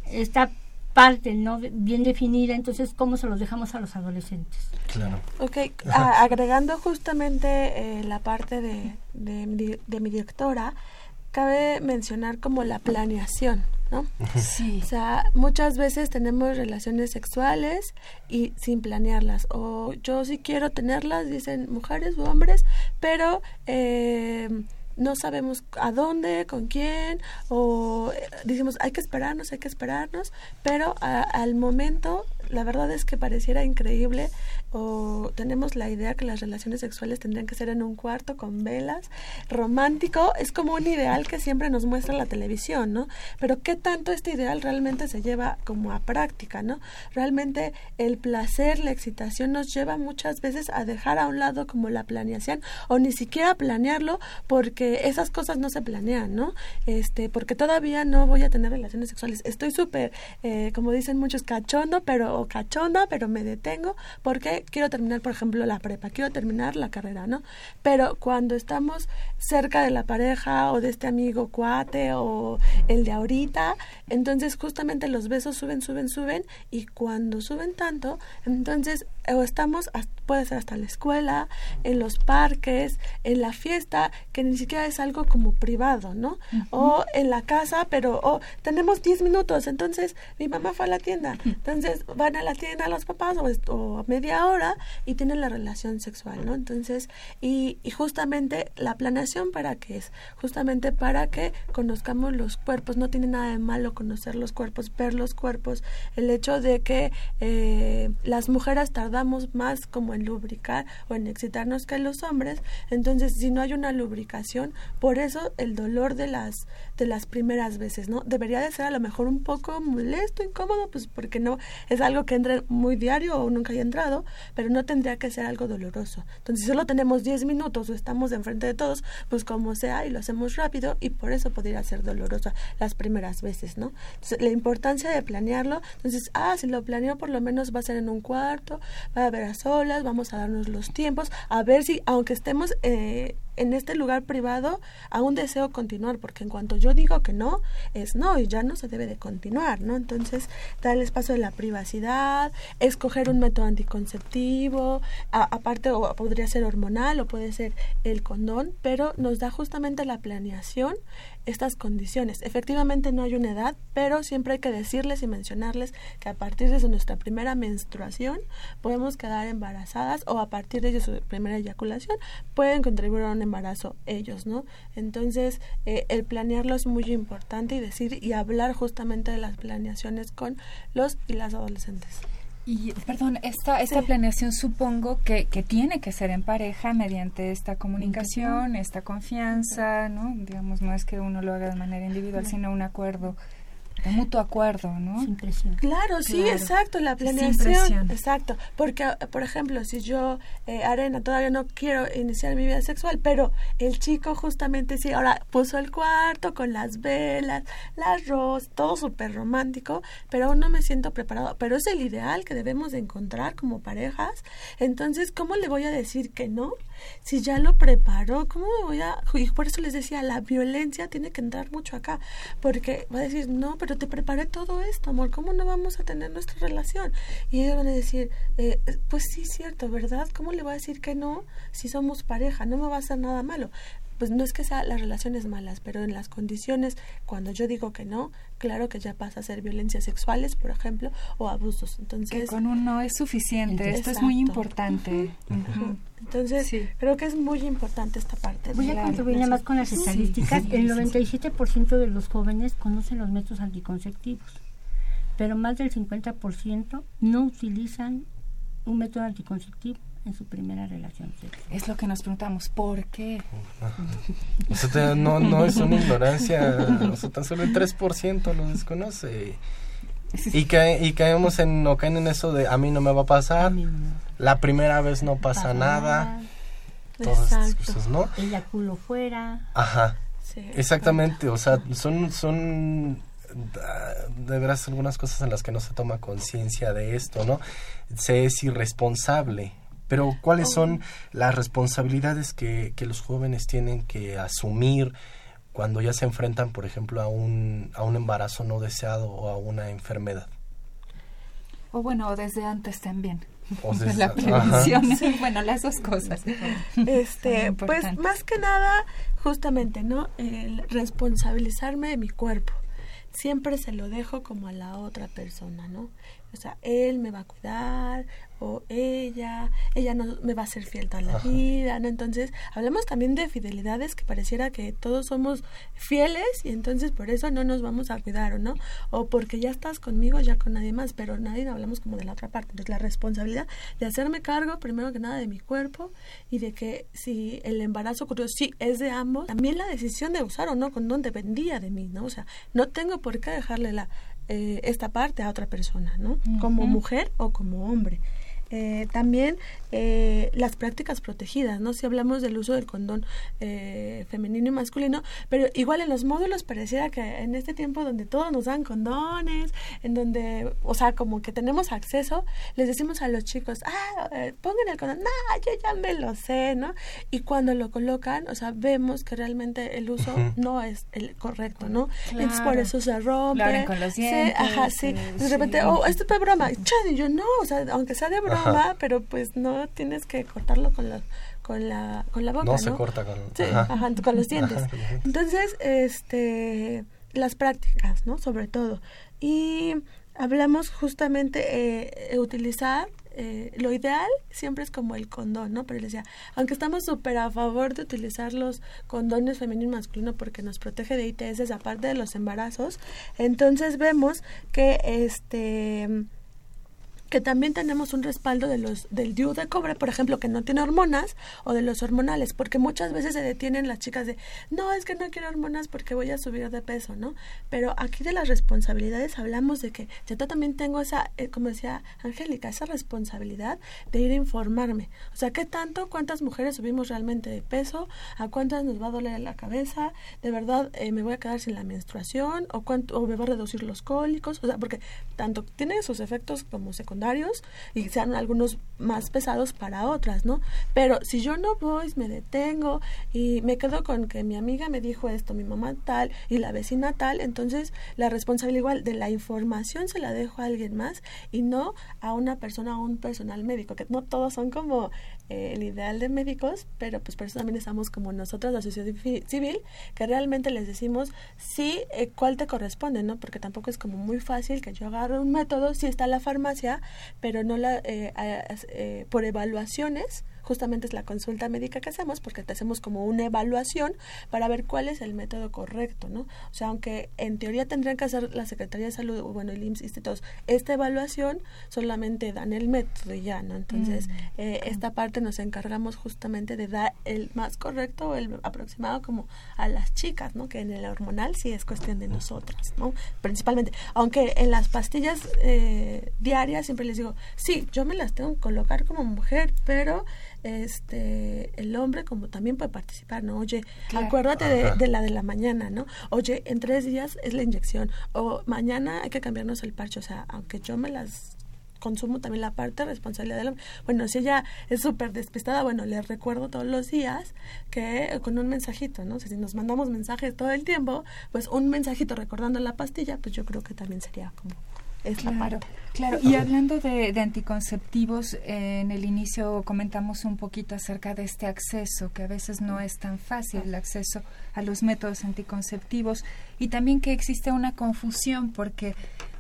S6: esta parte no bien definida, entonces cómo se los dejamos a los adolescentes.
S1: Claro.
S7: Ok, a, agregando justamente eh, la parte de, de, de, mi directora, cabe mencionar como la planeación, ¿no?
S2: Sí.
S7: O sea, muchas veces tenemos relaciones sexuales y sin planearlas, o yo sí quiero tenerlas, dicen mujeres u hombres, pero... Eh, no sabemos a dónde, con quién, o eh, decimos hay que esperarnos, hay que esperarnos, pero a, al momento la verdad es que pareciera increíble o tenemos la idea que las relaciones sexuales tendrían que ser en un cuarto con velas, romántico, es como un ideal que siempre nos muestra la televisión, ¿no? Pero qué tanto este ideal realmente se lleva como a práctica, ¿no? Realmente el placer, la excitación nos lleva muchas veces a dejar a un lado como la planeación o ni siquiera planearlo porque esas cosas no se planean, ¿no? Este, porque todavía no voy a tener relaciones sexuales. Estoy súper, eh, como dicen muchos, cachondo, pero cachonda, pero me detengo porque quiero terminar, por ejemplo, la prepa, quiero terminar la carrera, ¿no? Pero cuando estamos cerca de la pareja o de este amigo cuate o el de ahorita, entonces justamente los besos suben, suben, suben y cuando suben tanto, entonces o estamos, puede ser hasta la escuela, en los parques, en la fiesta, que ni siquiera es algo como privado, ¿no? O en la casa, pero oh, tenemos 10 minutos, entonces mi mamá fue a la tienda, entonces van a la tienda los papás o, o media hora y tienen la relación sexual, ¿no? Entonces, y, y justamente la planeación para qué es, justamente para que conozcamos los cuerpos, no tiene nada de malo conocer los cuerpos, ver los cuerpos, el hecho de que eh, las mujeres tardamos más como en lubricar o en excitarnos que los hombres, entonces si no hay una lubricación, por eso el dolor de las de las primeras veces, ¿no? Debería de ser a lo mejor un poco molesto, incómodo, pues porque no es algo que entre muy diario o nunca haya entrado, pero no tendría que ser algo doloroso. Entonces, si solo tenemos 10 minutos o estamos enfrente de todos, pues como sea y lo hacemos rápido y por eso podría ser doloroso las primeras veces, ¿no? Entonces, la importancia de planearlo, entonces, ah, si lo planeo por lo menos va a ser en un cuarto, va a haber a solas, vamos a darnos los tiempos, a ver si, aunque estemos eh, en este lugar privado aún deseo continuar, porque en cuanto yo digo que no, es no y ya no se debe de continuar, ¿no? Entonces, dar el espacio de la privacidad, escoger un método anticonceptivo, aparte o podría ser hormonal o puede ser el condón, pero nos da justamente la planeación estas condiciones. Efectivamente no hay una edad, pero siempre hay que decirles y mencionarles que a partir de nuestra primera menstruación podemos quedar embarazadas o a partir de su primera eyaculación pueden contribuir a un embarazo ellos, ¿no? Entonces, eh, el planearlo es muy importante y decir y hablar justamente de las planeaciones con los y las adolescentes.
S2: Y, perdón, esta, esta planeación supongo que, que tiene que ser en pareja mediante esta comunicación, esta confianza, ¿no? Digamos, no es que uno lo haga de manera individual, sino un acuerdo de mutuo acuerdo, ¿no?
S6: Sin presión.
S7: Claro, sí, exacto, la planeación. Exacto, porque, por ejemplo, si yo, eh, Arena, todavía no quiero iniciar mi vida sexual, pero el chico justamente sí, ahora puso el cuarto con las velas, las rosas, todo súper romántico, pero aún no me siento preparado. Pero es el ideal que debemos de encontrar como parejas. Entonces, ¿cómo le voy a decir que no? Si ya lo preparó, ¿cómo me voy a...? Y por eso les decía, la violencia tiene que entrar mucho acá, porque va a decir, no, pero te preparé todo esto, amor, ¿cómo no vamos a tener nuestra relación? Y ellos van a decir, eh, pues sí, cierto, ¿verdad? ¿Cómo le voy a decir que no si somos pareja? No me va a hacer nada malo pues no es que sea las relaciones malas, pero en las condiciones, cuando yo digo que no, claro que ya pasa a ser violencias sexuales, por ejemplo, o abusos. Entonces,
S2: que con un no es suficiente. Esto es muy importante.
S7: Entonces, creo que es muy importante esta parte.
S6: Voy a contribuir nada más con las estadísticas. El 97% de los jóvenes conocen los métodos anticonceptivos, pero más del 50% no utilizan un método anticonceptivo en su primera relación sexual.
S2: Es lo que nos preguntamos, ¿por qué?
S1: O sea, no, no es una ignorancia, o sea, tan solo el 3% lo desconoce. Y, cae, y caemos en, o caen en eso de a mí no me va a pasar, la primera vez no pasa nada, todas estas cosas, ¿no?
S6: El culo fuera.
S1: Ajá. Exactamente, o sea, son, son de veras algunas cosas en las que no se toma conciencia de esto, ¿no? Se es irresponsable pero ¿cuáles son las responsabilidades que, que los jóvenes tienen que asumir cuando ya se enfrentan, por ejemplo, a un, a un embarazo no deseado o a una enfermedad?
S2: O bueno, desde antes también. O desde, la prevención. Bueno, las dos cosas.
S7: Este, pues más que nada, justamente, ¿no? El responsabilizarme de mi cuerpo siempre se lo dejo como a la otra persona, ¿no? O sea, él me va a cuidar o ella, ella no me va a ser fiel toda la vida, ¿no? Entonces, hablamos también de fidelidades que pareciera que todos somos fieles y entonces por eso no nos vamos a cuidar, ¿o no? O porque ya estás conmigo, ya con nadie más, pero nadie hablamos como de la otra parte. Entonces, la responsabilidad de hacerme cargo, primero que nada, de mi cuerpo y de que si el embarazo ocurrió, sí, es de ambos, también la decisión de usar o no condón dependía de mí, ¿no? O sea, no tengo por qué dejarle la, eh, esta parte a otra persona, ¿no? Como mujer o como hombre. Eh, también eh, las prácticas protegidas, ¿no? Si hablamos del uso del condón eh, femenino y masculino, pero igual en los módulos pareciera que en este tiempo donde todos nos dan condones, en donde, o sea, como que tenemos acceso, les decimos a los chicos, ah, pongan el condón, no, yo ya me lo sé, ¿no? Y cuando lo colocan, o sea, vemos que realmente el uso no es el correcto, ¿no? Entonces por eso se rompe.
S2: con los dientes.
S7: ajá, sí. De repente, oh, esto es broma. y yo no, o sea, aunque sea de broma, pero pues no tienes que cortarlo con la con la con la boca,
S1: ¿no? se corta con,
S7: con los dientes. Entonces, este las prácticas, ¿no? Sobre todo. Y hablamos justamente eh, utilizar eh, lo ideal siempre es como el condón, ¿no? Pero les decía, aunque estamos súper a favor de utilizar los condones femenino y masculino porque nos protege de ITS aparte de los embarazos, entonces vemos que este que también tenemos un respaldo de los del DIU de cobre, por ejemplo, que no tiene hormonas o de los hormonales, porque muchas veces se detienen las chicas de, no, es que no quiero hormonas porque voy a subir de peso, ¿no? Pero aquí de las responsabilidades hablamos de que yo también tengo esa, eh, como decía Angélica, esa responsabilidad de ir a informarme. O sea, ¿qué tanto, cuántas mujeres subimos realmente de peso? ¿A cuántas nos va a doler la cabeza? ¿De verdad eh, me voy a quedar sin la menstruación? ¿O, cuánto, ¿O me va a reducir los cólicos? O sea, porque tanto tiene sus efectos como secundarios y sean algunos más pesados para otras, ¿no? Pero si yo no voy, me detengo y me quedo con que mi amiga me dijo esto, mi mamá tal y la vecina tal, entonces la responsabilidad igual de la información se la dejo a alguien más y no a una persona o un personal médico, que no todos son como eh, el ideal de médicos, pero pues por eso también estamos como nosotros, la sociedad civil, que realmente les decimos sí, eh, cuál te corresponde, ¿no? Porque tampoco es como muy fácil que yo agarre un método, si está la farmacia, pero no la, eh, por evaluaciones, justamente es la consulta médica que hacemos porque te hacemos como una evaluación para ver cuál es el método correcto, ¿no? O sea, aunque en teoría tendrían que hacer la Secretaría de Salud, o bueno, el IMSS, institutos, esta evaluación solamente dan el método y ya, ¿no? Entonces, mm. eh, esta parte nos encargamos justamente de dar el más correcto o el aproximado como a las chicas, ¿no? Que en el hormonal sí es cuestión de nosotras, ¿no? Principalmente, aunque en las pastillas eh, diarias siempre les digo, sí, yo me las tengo que colocar como mujer, pero este el hombre como también puede participar, ¿no? Oye, acuérdate de, la de la mañana, ¿no? Oye, en tres días es la inyección o mañana hay que cambiarnos el parche, o sea, aunque yo me las consumo también la parte de responsabilidad del hombre. Bueno, si ella es súper despistada, bueno, le recuerdo todos los días que con un mensajito, ¿no? O sea, si nos mandamos mensajes todo el tiempo, pues un mensajito recordando la pastilla, pues yo creo que también sería como es la
S2: claro, Claro, y hablando de, anticonceptivos, en el inicio comentamos un poquito acerca de este acceso, que a veces no es tan fácil el acceso a los métodos anticonceptivos, y también que existe una confusión porque,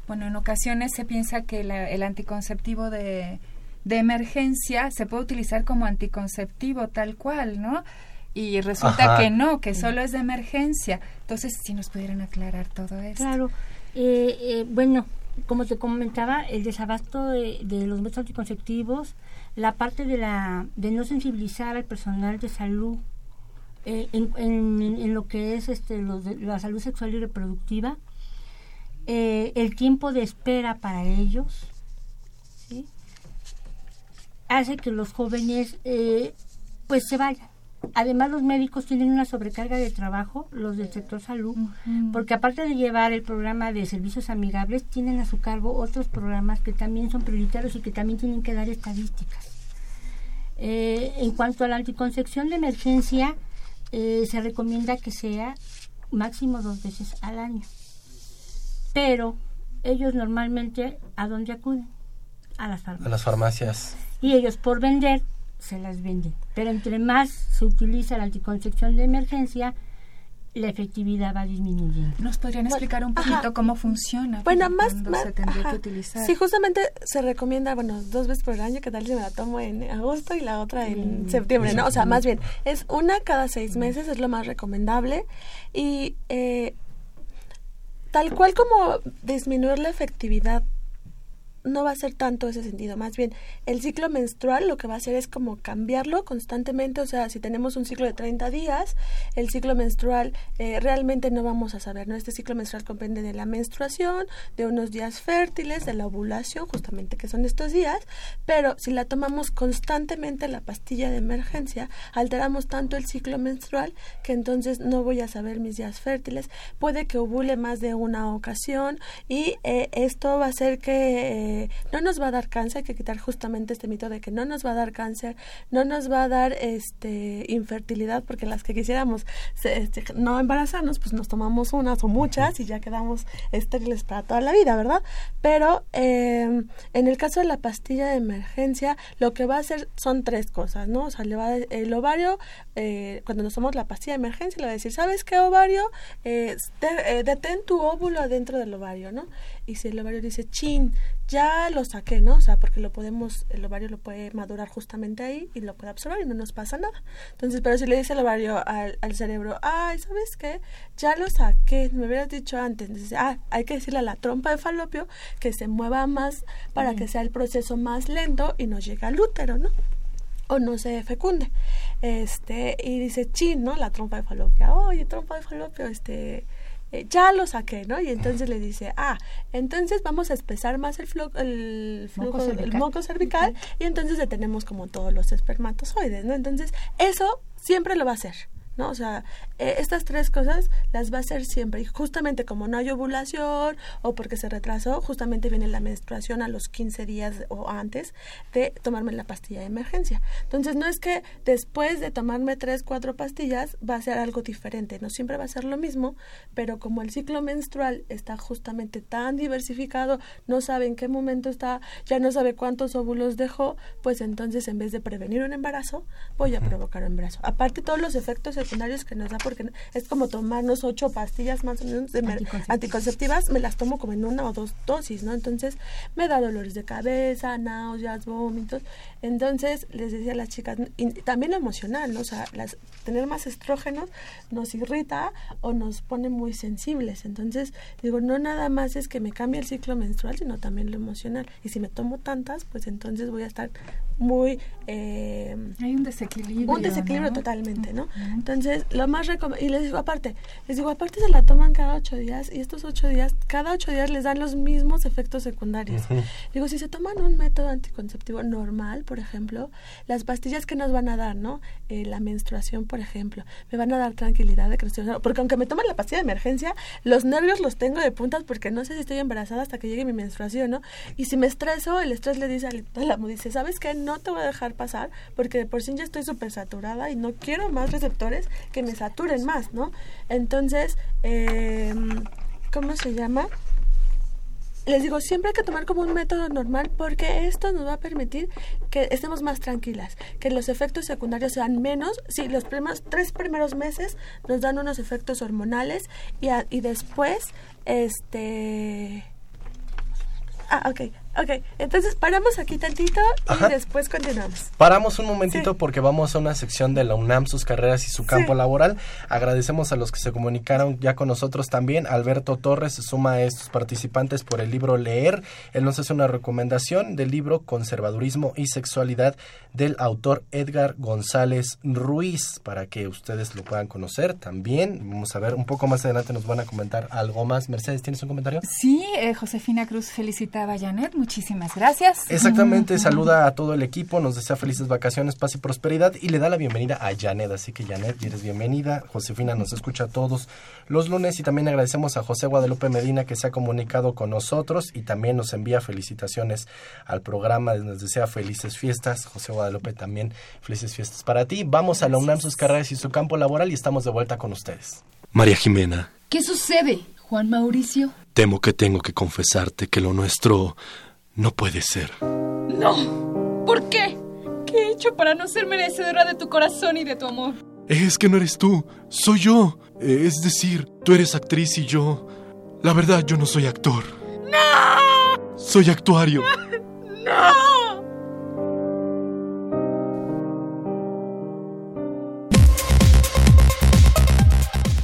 S2: bueno, en ocasiones se piensa que el anticonceptivo de, de emergencia se puede utilizar como anticonceptivo tal cual, ¿no? y resulta que no, que solo es de emergencia. Entonces, si nos pudieran aclarar todo esto.
S6: Claro, eh, eh, bueno, como te comentaba, el desabasto de, los métodos anticonceptivos, la parte de, la, de no sensibilizar al personal de salud eh, en, lo que es este, la salud sexual y reproductiva, eh, el tiempo de espera para ellos, hace que los jóvenes eh, pues se vayan Además, los médicos tienen una sobrecarga de trabajo, los del sector salud, porque aparte de llevar el programa de servicios amigables, tienen a su cargo otros programas que también son prioritarios y que también tienen que dar estadísticas. Eh, en cuanto a la anticoncepción de emergencia, eh, se recomienda que sea máximo dos veces al año. Pero ellos normalmente, ¿a dónde acuden? A las farmacias.
S1: A las farmacias.
S6: Y ellos por vender se las venden. Pero entre más se utiliza la anticoncepción de emergencia, la efectividad va disminuyendo.
S2: ¿Nos podrían explicar un poquito cómo funciona?
S7: Bueno, más,
S2: más
S7: se
S2: tendría que utilizar.
S7: Sí, justamente se recomienda, bueno, dos veces por año, que tal si me la tomo en agosto y la otra en mm, septiembre, ¿no? O sea, más bien, es una cada seis meses, es lo más recomendable. Y eh, tal cual como disminuir la efectividad no va a ser tanto ese sentido, más bien el ciclo menstrual lo que va a hacer es como cambiarlo constantemente, o sea, si tenemos un ciclo de 30 días, el ciclo menstrual eh, realmente no vamos a saber, ¿no? Este ciclo menstrual comprende de la menstruación, de unos días fértiles, de la ovulación, justamente que son estos días, pero si la tomamos constantemente la pastilla de emergencia, alteramos tanto el ciclo menstrual que entonces no voy a saber mis días fértiles, puede que ovule más de una ocasión y eh, esto va a hacer que... Eh, no nos va a dar cáncer, hay que quitar justamente este mito de que no nos va a dar cáncer, no nos va a dar este infertilidad, porque las que quisiéramos este, no embarazarnos, pues nos tomamos unas o muchas y ya quedamos estériles para toda la vida, ¿verdad? Pero em, en el caso de la pastilla de emergencia, lo que va a hacer son tres cosas, ¿no? O sea, le va el ovario, eh, cuando nos tomamos la pastilla de emergencia, le va a decir, ¿sabes qué ovario? Eh, eh, detén tu óvulo adentro del ovario, ¿no? Y si el ovario dice, chin, ya lo saqué, ¿no? O sea, porque lo podemos, el ovario lo puede madurar justamente ahí y lo puede absorber y no nos pasa nada. Entonces, pero si le dice el ovario al, cerebro, ay, ¿sabes qué? Ya lo saqué, me hubieras dicho antes. Entonces, ah, hay que decirle a la trompa de falopio que se mueva más para que sea el proceso más lento y no llegue al útero, ¿no? o no se fecunde. Este, y dice, chin, ¿no? La trompa de falopio, oye, trompa de falopio, este, eh, ya lo saqué, ¿no? Y entonces le dice, ah, entonces vamos a espesar más el, el flujo, moco cervical, el moco cervical y entonces detenemos como todos los espermatozoides, ¿no? Entonces, eso siempre lo va a hacer. ¿No? O sea, eh, estas tres cosas las va a hacer siempre. Y justamente como no hay ovulación o porque se retrasó, justamente viene la menstruación a los 15 días o antes de tomarme la pastilla de emergencia. Entonces, no es que después de tomarme tres, cuatro pastillas va a ser algo diferente, no siempre va a ser lo mismo, pero como el ciclo menstrual está justamente tan diversificado, no sabe en qué momento está, ya no sabe cuántos óvulos dejó, pues entonces en vez de prevenir un embarazo, voy a provocar un embarazo. Aparte, todos los efectos secundarios que nos da porque es como tomarnos ocho pastillas más o menos de anticonceptivas. me las tomo como en una o dos dosis, ¿no? Entonces me da dolores de cabeza, náuseas, vómitos. Entonces les decía a las chicas, y también emocional, ¿no? O sea, las, tener más estrógenos nos irrita o nos pone muy sensibles. Entonces digo, no nada más es que me cambie el ciclo menstrual, sino también lo emocional. Y si me tomo tantas, pues entonces voy a estar muy...
S2: Eh, Hay un desequilibrio.
S7: Un desequilibrio totalmente, ¿no? Entonces, lo más y les digo aparte, les digo aparte se la toman cada ocho días y estos ocho días, cada ocho días les dan los mismos efectos secundarios. Digo, si se toman un método anticonceptivo normal, por ejemplo, las pastillas que nos van a dar, ¿no? Eh, la menstruación, por ejemplo, me van a dar tranquilidad de crecimiento. Porque aunque me tomen la pastilla de emergencia, los nervios los tengo de puntas porque no sé si estoy embarazada hasta que llegue mi menstruación, ¿no? Y si me estreso, el estrés le dice al hipotálamo, dice, ¿sabes qué? No te voy a dejar pasar porque por sí ya estoy súper saturada y no quiero más receptores que me saturen más, ¿no? Entonces, eh, ¿cómo se llama? les digo, siempre hay que tomar como un método normal porque esto nos va a permitir que estemos más tranquilas, que los efectos secundarios sean menos. Sí, los primeros tres primeros meses nos dan unos efectos hormonales y, y después, este... Ah, ok. Ok, entonces paramos aquí tantito y después continuamos.
S1: Paramos un momentito porque vamos a una sección de la UNAM, sus carreras y su campo laboral. Agradecemos a los que se comunicaron ya con nosotros también. Alberto Torres se suma a estos participantes por el libro Leer. Él nos hace una recomendación del libro Conservadurismo y Sexualidad del autor Edgar González Ruiz para que ustedes lo puedan conocer también. Vamos a ver, un poco más adelante nos van a comentar algo más. Mercedes, ¿tienes un comentario?
S2: Sí, eh, Josefina Cruz felicitaba a Janet Muchísimas gracias.
S1: Exactamente, saluda a todo el equipo, nos desea felices vacaciones, paz y prosperidad y le da la bienvenida a Janet. Así que Janet, eres bienvenida. Josefina nos escucha todos los lunes y también agradecemos a José Guadalupe Medina que se ha comunicado con nosotros y también nos envía felicitaciones al programa, nos desea felices fiestas. José Guadalupe también felices fiestas para ti. Vamos a la UNAM, sus carreras y su campo laboral y estamos de vuelta con ustedes.
S12: María Jimena.
S13: ¿Qué sucede, Juan Mauricio?
S12: Temo que tengo que confesarte que lo nuestro no puede ser.
S13: No. ¿Por qué? ¿Qué he hecho para no ser merecedora de tu corazón y de tu amor?
S14: Es que no eres tú, soy yo. Es decir, tú eres actriz y yo... La verdad, yo no soy actor.
S15: ¡No!
S14: Soy actuario.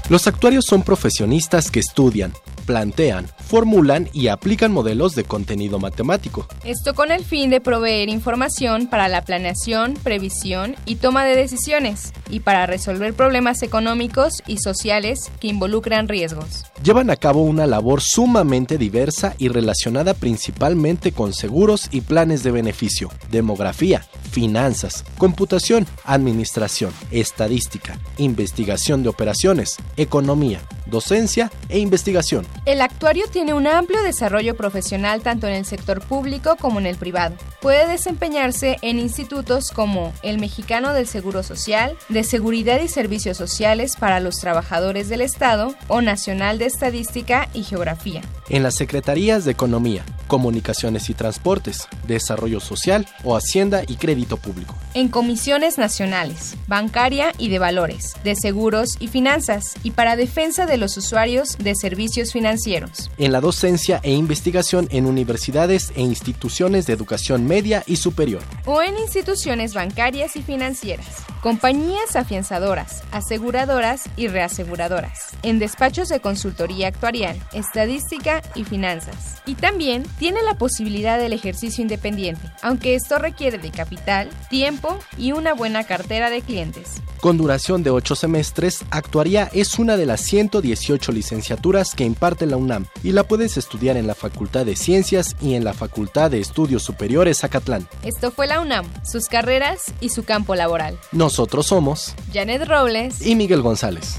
S1: Los actuarios son profesionistas que estudian, plantean, formulan y aplican modelos de contenido matemático.
S3: Esto con el fin de proveer información para la planeación, previsión y toma de decisiones, y para resolver problemas económicos y sociales que involucran riesgos.
S1: Llevan a cabo una labor sumamente diversa y relacionada principalmente con seguros y planes de beneficio, demografía, finanzas, computación, administración, estadística, investigación de operaciones, economía, docencia e investigación.
S3: El actuario tiene un amplio desarrollo profesional tanto en el sector público como en el privado. Puede desempeñarse en institutos como el Mexicano del Seguro Social, de Seguridad y Servicios Sociales para los Trabajadores del Estado o Nacional de Estadística y Geografía.
S1: En las Secretarías de Economía, Comunicaciones y Transportes, Desarrollo Social o Hacienda y Crédito Público.
S3: En comisiones nacionales, bancaria y de valores, de seguros y finanzas, y para defensa de los usuarios de servicios financieros.
S1: En la docencia e investigación en universidades e instituciones de educación media y superior.
S3: O en instituciones bancarias y financieras, compañías afianzadoras, aseguradoras y reaseguradoras, en despachos de consultoría actuarial, estadística y finanzas. Y también tiene la posibilidad del ejercicio independiente, aunque esto requiere de capital, tiempo y una buena cartera de clientes.
S1: Con duración de 8 semestres, Actuaría es una de las 118 licenciaturas que imparte la UNAM y la puedes estudiar en la Facultad de Ciencias y en la Facultad de Estudios Superiores Acatlán.
S3: Esto fue la UNAM, sus carreras y su campo laboral.
S1: Nosotros somos
S3: Janet Robles
S1: y Miguel González.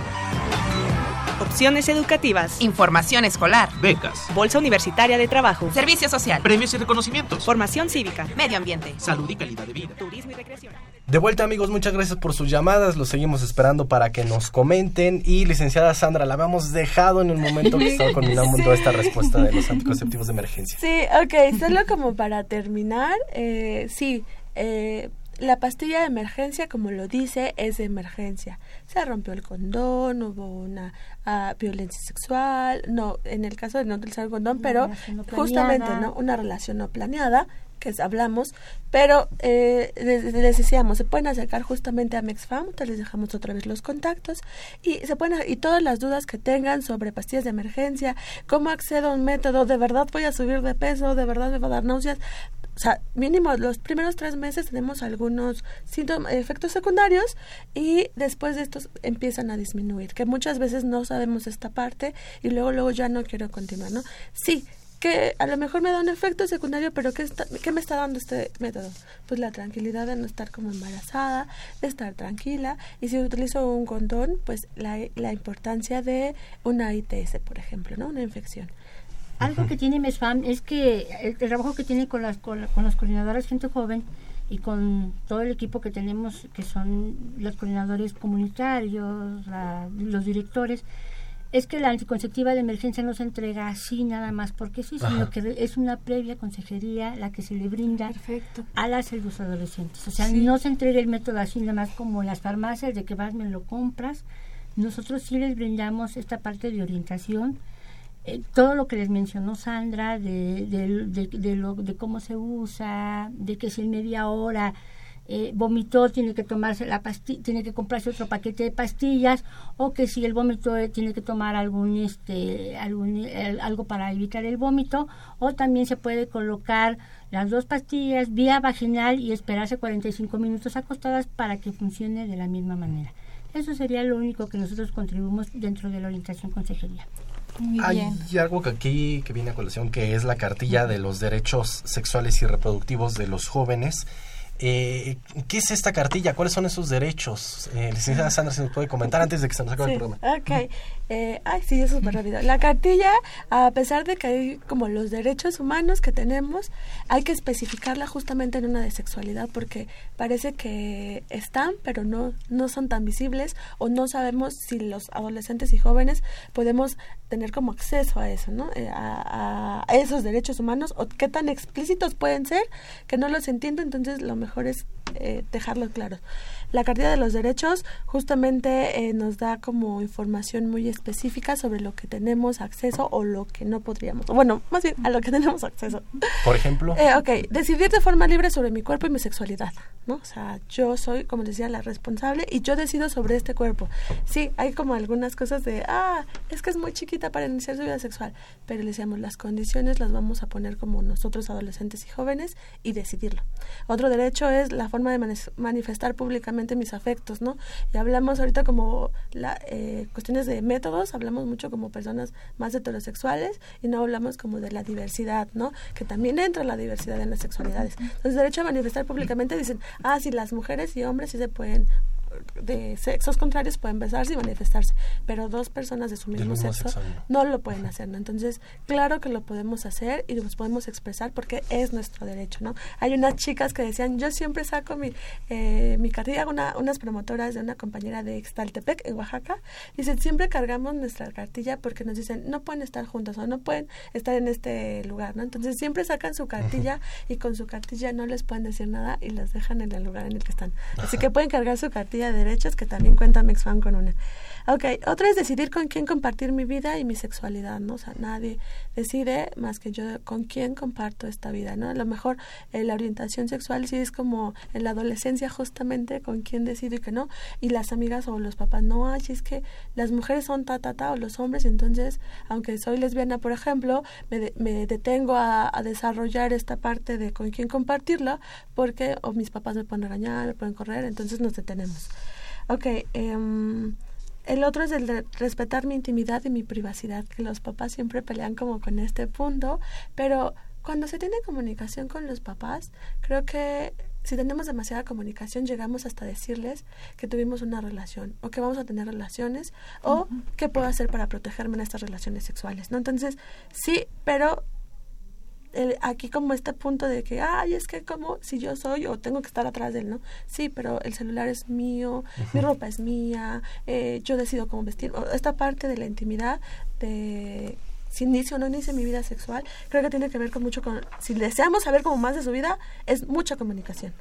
S16: opciones educativas,
S17: información escolar,
S18: becas,
S16: bolsa universitaria de trabajo,
S17: servicio social,
S18: premios y reconocimientos,
S16: formación cívica,
S17: medio ambiente,
S18: salud y calidad de vida,
S16: turismo y recreación.
S1: De vuelta amigos, muchas gracias por sus llamadas, los seguimos esperando para que nos comenten. Y licenciada Sandra, la habíamos dejado en un momento que estaba culminando sí. esta respuesta de los anticonceptivos de emergencia.
S7: Sí, ok, solo como para terminar, eh, sí, eh, la pastilla de emergencia, como lo dice, es de emergencia. Se rompió el condón, hubo una uh, violencia sexual, no, en el caso de no utilizar el condón, una pero no justamente, ¿no? Una relación no planeada, que hablamos, pero eh, les, les, decíamos, se pueden acercar justamente a MexFam, les dejamos otra vez los contactos, y se pueden, y todas las dudas que tengan sobre pastillas de emergencia, cómo accedo a un método, de verdad voy a subir de peso, de verdad me va a dar náuseas, sea, mínimo los primeros tres meses tenemos algunos síntomas, efectos secundarios y después de estos empiezan a disminuir, que muchas veces no sabemos esta parte y luego luego ya no quiero continuar, ¿no? Sí, que a lo mejor me da un efecto secundario, pero ¿qué, está, ¿qué me está dando este método? Pues la tranquilidad de no estar como embarazada, de estar tranquila. Y si utilizo un condón, pues la, la importancia de una ITS, por ejemplo, ¿no? Una infección.
S6: Algo que tiene MESFAM es que el, el trabajo que tiene con las, con, con las coordinadoras gente joven y con todo el equipo que tenemos, que son los coordinadores comunitarios, la, los directores, es que la anticonceptiva de emergencia no se entrega así nada más porque sí, sino que es una previa consejería la que se le brinda
S7: Perfecto.
S6: a las y los adolescentes. O sea, sí. no se entrega el método así nada más como las farmacias de que vas, me lo compras. Nosotros sí les brindamos esta parte de orientación, eh, todo lo que les mencionó Sandra, de, de, de, lo, de cómo se usa, de que si en media hora eh, vomitó, tiene que tomarse la pastilla, tiene que comprarse otro paquete de pastillas, o que si el vómito eh, tiene que tomar algún este algún algo para evitar el vómito, o también se puede colocar las dos pastillas vía vaginal y esperarse 45 minutos acostadas para que funcione de la misma manera. Eso sería lo único que nosotros contribuimos dentro de la orientación consejería.
S1: Hay algo que aquí que viene a colación que es la cartilla de los derechos sexuales y reproductivos de los jóvenes Eh, ¿Qué es esta cartilla? ¿Cuáles son esos derechos? Eh, licenciada Sandra, si nos puede comentar antes de que se nos acabe
S7: Sí,
S1: el programa.
S7: Ok. Eh, ay, sí, eso es súper rápido. La cartilla, a pesar de que hay como los derechos humanos que tenemos, hay que especificarla justamente en una de sexualidad porque parece que están, pero no, no son tan visibles o no sabemos si los adolescentes y jóvenes podemos tener como acceso a eso, ¿no? Eh, a, a esos derechos humanos o qué tan explícitos pueden ser que no los entiendo, entonces lo mejor es eh, dejarlo claro. La cartilla de los derechos justamente eh, nos da como información muy específica sobre lo que tenemos acceso o lo que no podríamos. Bueno, más bien a lo que tenemos acceso.
S1: Por ejemplo.
S7: Eh, ok, decidir de forma libre sobre mi cuerpo y mi sexualidad, ¿no? O sea, yo soy, como decía, la responsable y yo decido sobre este cuerpo. Sí, hay como algunas cosas de, ah, es que es muy chiquita para iniciar su vida sexual, pero le decíamos, las condiciones las vamos a poner como nosotros adolescentes y jóvenes y decidirlo. Otro derecho es la forma de manes- manifestar públicamente mis afectos, ¿no? Y hablamos ahorita como la, eh, cuestiones de métodos, hablamos mucho como personas más heterosexuales y no hablamos como de la diversidad, ¿no? Que también entra la diversidad en las sexualidades. Entonces, derecho a manifestar públicamente dicen, ah, sí, las mujeres y hombres sí se pueden de sexos contrarios pueden besarse y manifestarse, pero dos personas de su mismo,
S1: mismo
S7: sexo
S1: sexo, no.
S7: lo pueden hacer, ¿no? Entonces, claro que lo podemos hacer y nos podemos expresar porque es nuestro derecho, ¿no? Hay unas chicas que decían, yo siempre saco mi, eh, mi cartilla, una, unas promotoras de una compañera de Extaltepec, en Oaxaca, dicen, siempre cargamos nuestra cartilla porque nos dicen, no pueden estar juntas o no pueden estar en este lugar, ¿no? Entonces, siempre sacan su cartilla y con su cartilla no les pueden decir nada y las dejan en el lugar en el que están. Así que pueden cargar su cartilla de derechos, que también cuenta MexFan con una. Ok, otra es decidir con quién compartir mi vida y mi sexualidad, ¿no? O sea, nadie decide más que yo con quién comparto esta vida, ¿no? A lo mejor eh, la orientación sexual sí es como en la adolescencia justamente con quién decido y que no, y las amigas o los papás, no, ay, es que las mujeres son ta, ta, ta, o los hombres, entonces, aunque soy lesbiana, por ejemplo, me, de- me detengo a, desarrollar esta parte de con quién compartirla, porque o mis papás me pueden regañar, me pueden correr, entonces nos detenemos. Ok, em, el otro es el de respetar mi intimidad y mi privacidad, que los papás siempre pelean como con este punto, pero cuando se tiene comunicación con los papás, creo que si tenemos demasiada comunicación llegamos hasta decirles que tuvimos una relación o que vamos a tener relaciones o qué puedo hacer para protegerme en estas relaciones sexuales, ¿no? Entonces, sí, pero el- aquí como este punto de que, ay, es que como si yo soy o tengo que estar atrás de él, ¿no? Sí, pero el celular es mío, mi ropa es mía, eh, yo decido cómo vestir. Esta parte de la intimidad, de si inicio o no inicio mi vida sexual, creo que tiene que ver con mucho con, si deseamos saber como más de su vida, es mucha comunicación.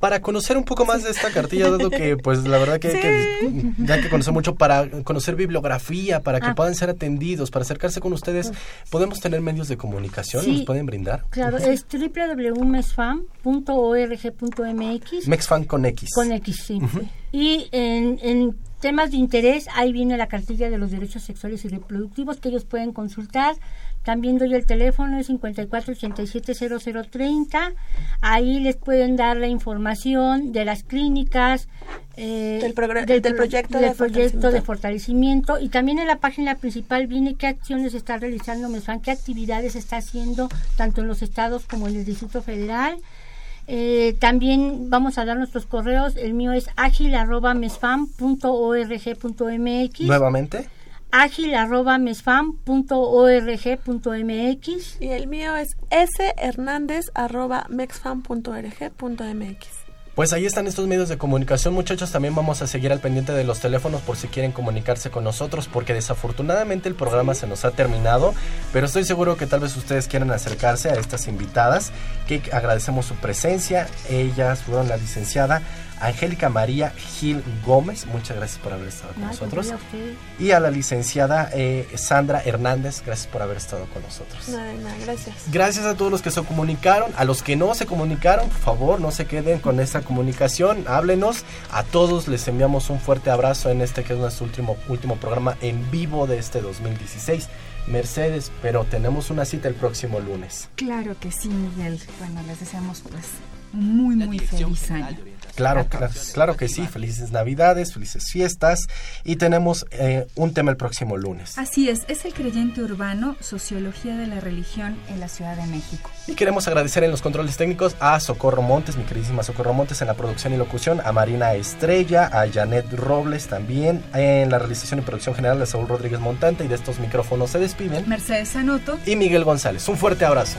S1: Para conocer un poco más de esta cartilla, dado que, pues, la verdad que, que ya hay que conocer mucho para conocer bibliografía, para que
S6: Ah.
S1: puedan ser atendidos, para acercarse con ustedes, ¿podemos tener medios de comunicación?
S6: Sí.
S1: ¿Nos pueden brindar?
S6: Claro, es www.mesfam.org.mx.
S1: Mexfan con X.
S6: Con X, sí. Y en, en temas de interés, ahí viene la cartilla de los derechos sexuales y reproductivos que ellos pueden consultar. También doy el teléfono, es 54870030. Ahí les pueden dar la información de las clínicas, eh,
S7: Del proyecto
S6: del
S7: de
S6: proyecto de
S7: fortalecimiento.
S6: fortalecimiento. Y también en la página principal viene qué acciones está realizando MESFAN, qué actividades está haciendo tanto en los estados como en el Distrito Federal. Eh, también vamos a dar nuestros correos. El mío es agil.mesfam.org.mx.
S1: Nuevamente.
S6: agil.mesfam.org.mx.
S7: Y el mío es shernandez.mexfam.org.mx.
S1: Pues ahí están estos medios de comunicación, muchachos. También vamos a seguir al pendiente de los teléfonos por si quieren comunicarse con nosotros, porque desafortunadamente el programa se nos ha terminado, pero estoy seguro que tal vez ustedes quieran acercarse a estas invitadas, que agradecemos su presencia. Ellas fueron la licenciada Angélica María Gil Gómez, muchas gracias por haber estado con
S6: No,
S1: nosotros, y a la licenciada eh, Sandra Hernández, gracias por haber estado con nosotros.
S7: No, nada, gracias.
S1: Gracias a todos los que se comunicaron, a los que no se comunicaron, por favor, no se queden con esta comunicación, háblenos. A todos les enviamos un fuerte abrazo en este que es nuestro último, último programa en vivo de este 2016. Mercedes, pero tenemos una cita el próximo lunes.
S2: Claro que sí, Miguel. Bueno, les deseamos pues muy, muy feliz año.
S1: Claro, claro, claro que sí. Felices Navidades, felices fiestas. Y tenemos eh, un tema el próximo lunes.
S2: Así es, es el creyente urbano, sociología de la religión en la Ciudad de México.
S1: Y queremos agradecer en los controles técnicos a Socorro Montes, mi queridísima Socorro Montes en la producción y locución, a Marina Estrella, a Janet Robles también, en la realización y producción general de Saúl Rodríguez Montante y de estos micrófonos se despiden.
S2: Mercedes Sanoto
S1: y Miguel González. Un fuerte abrazo.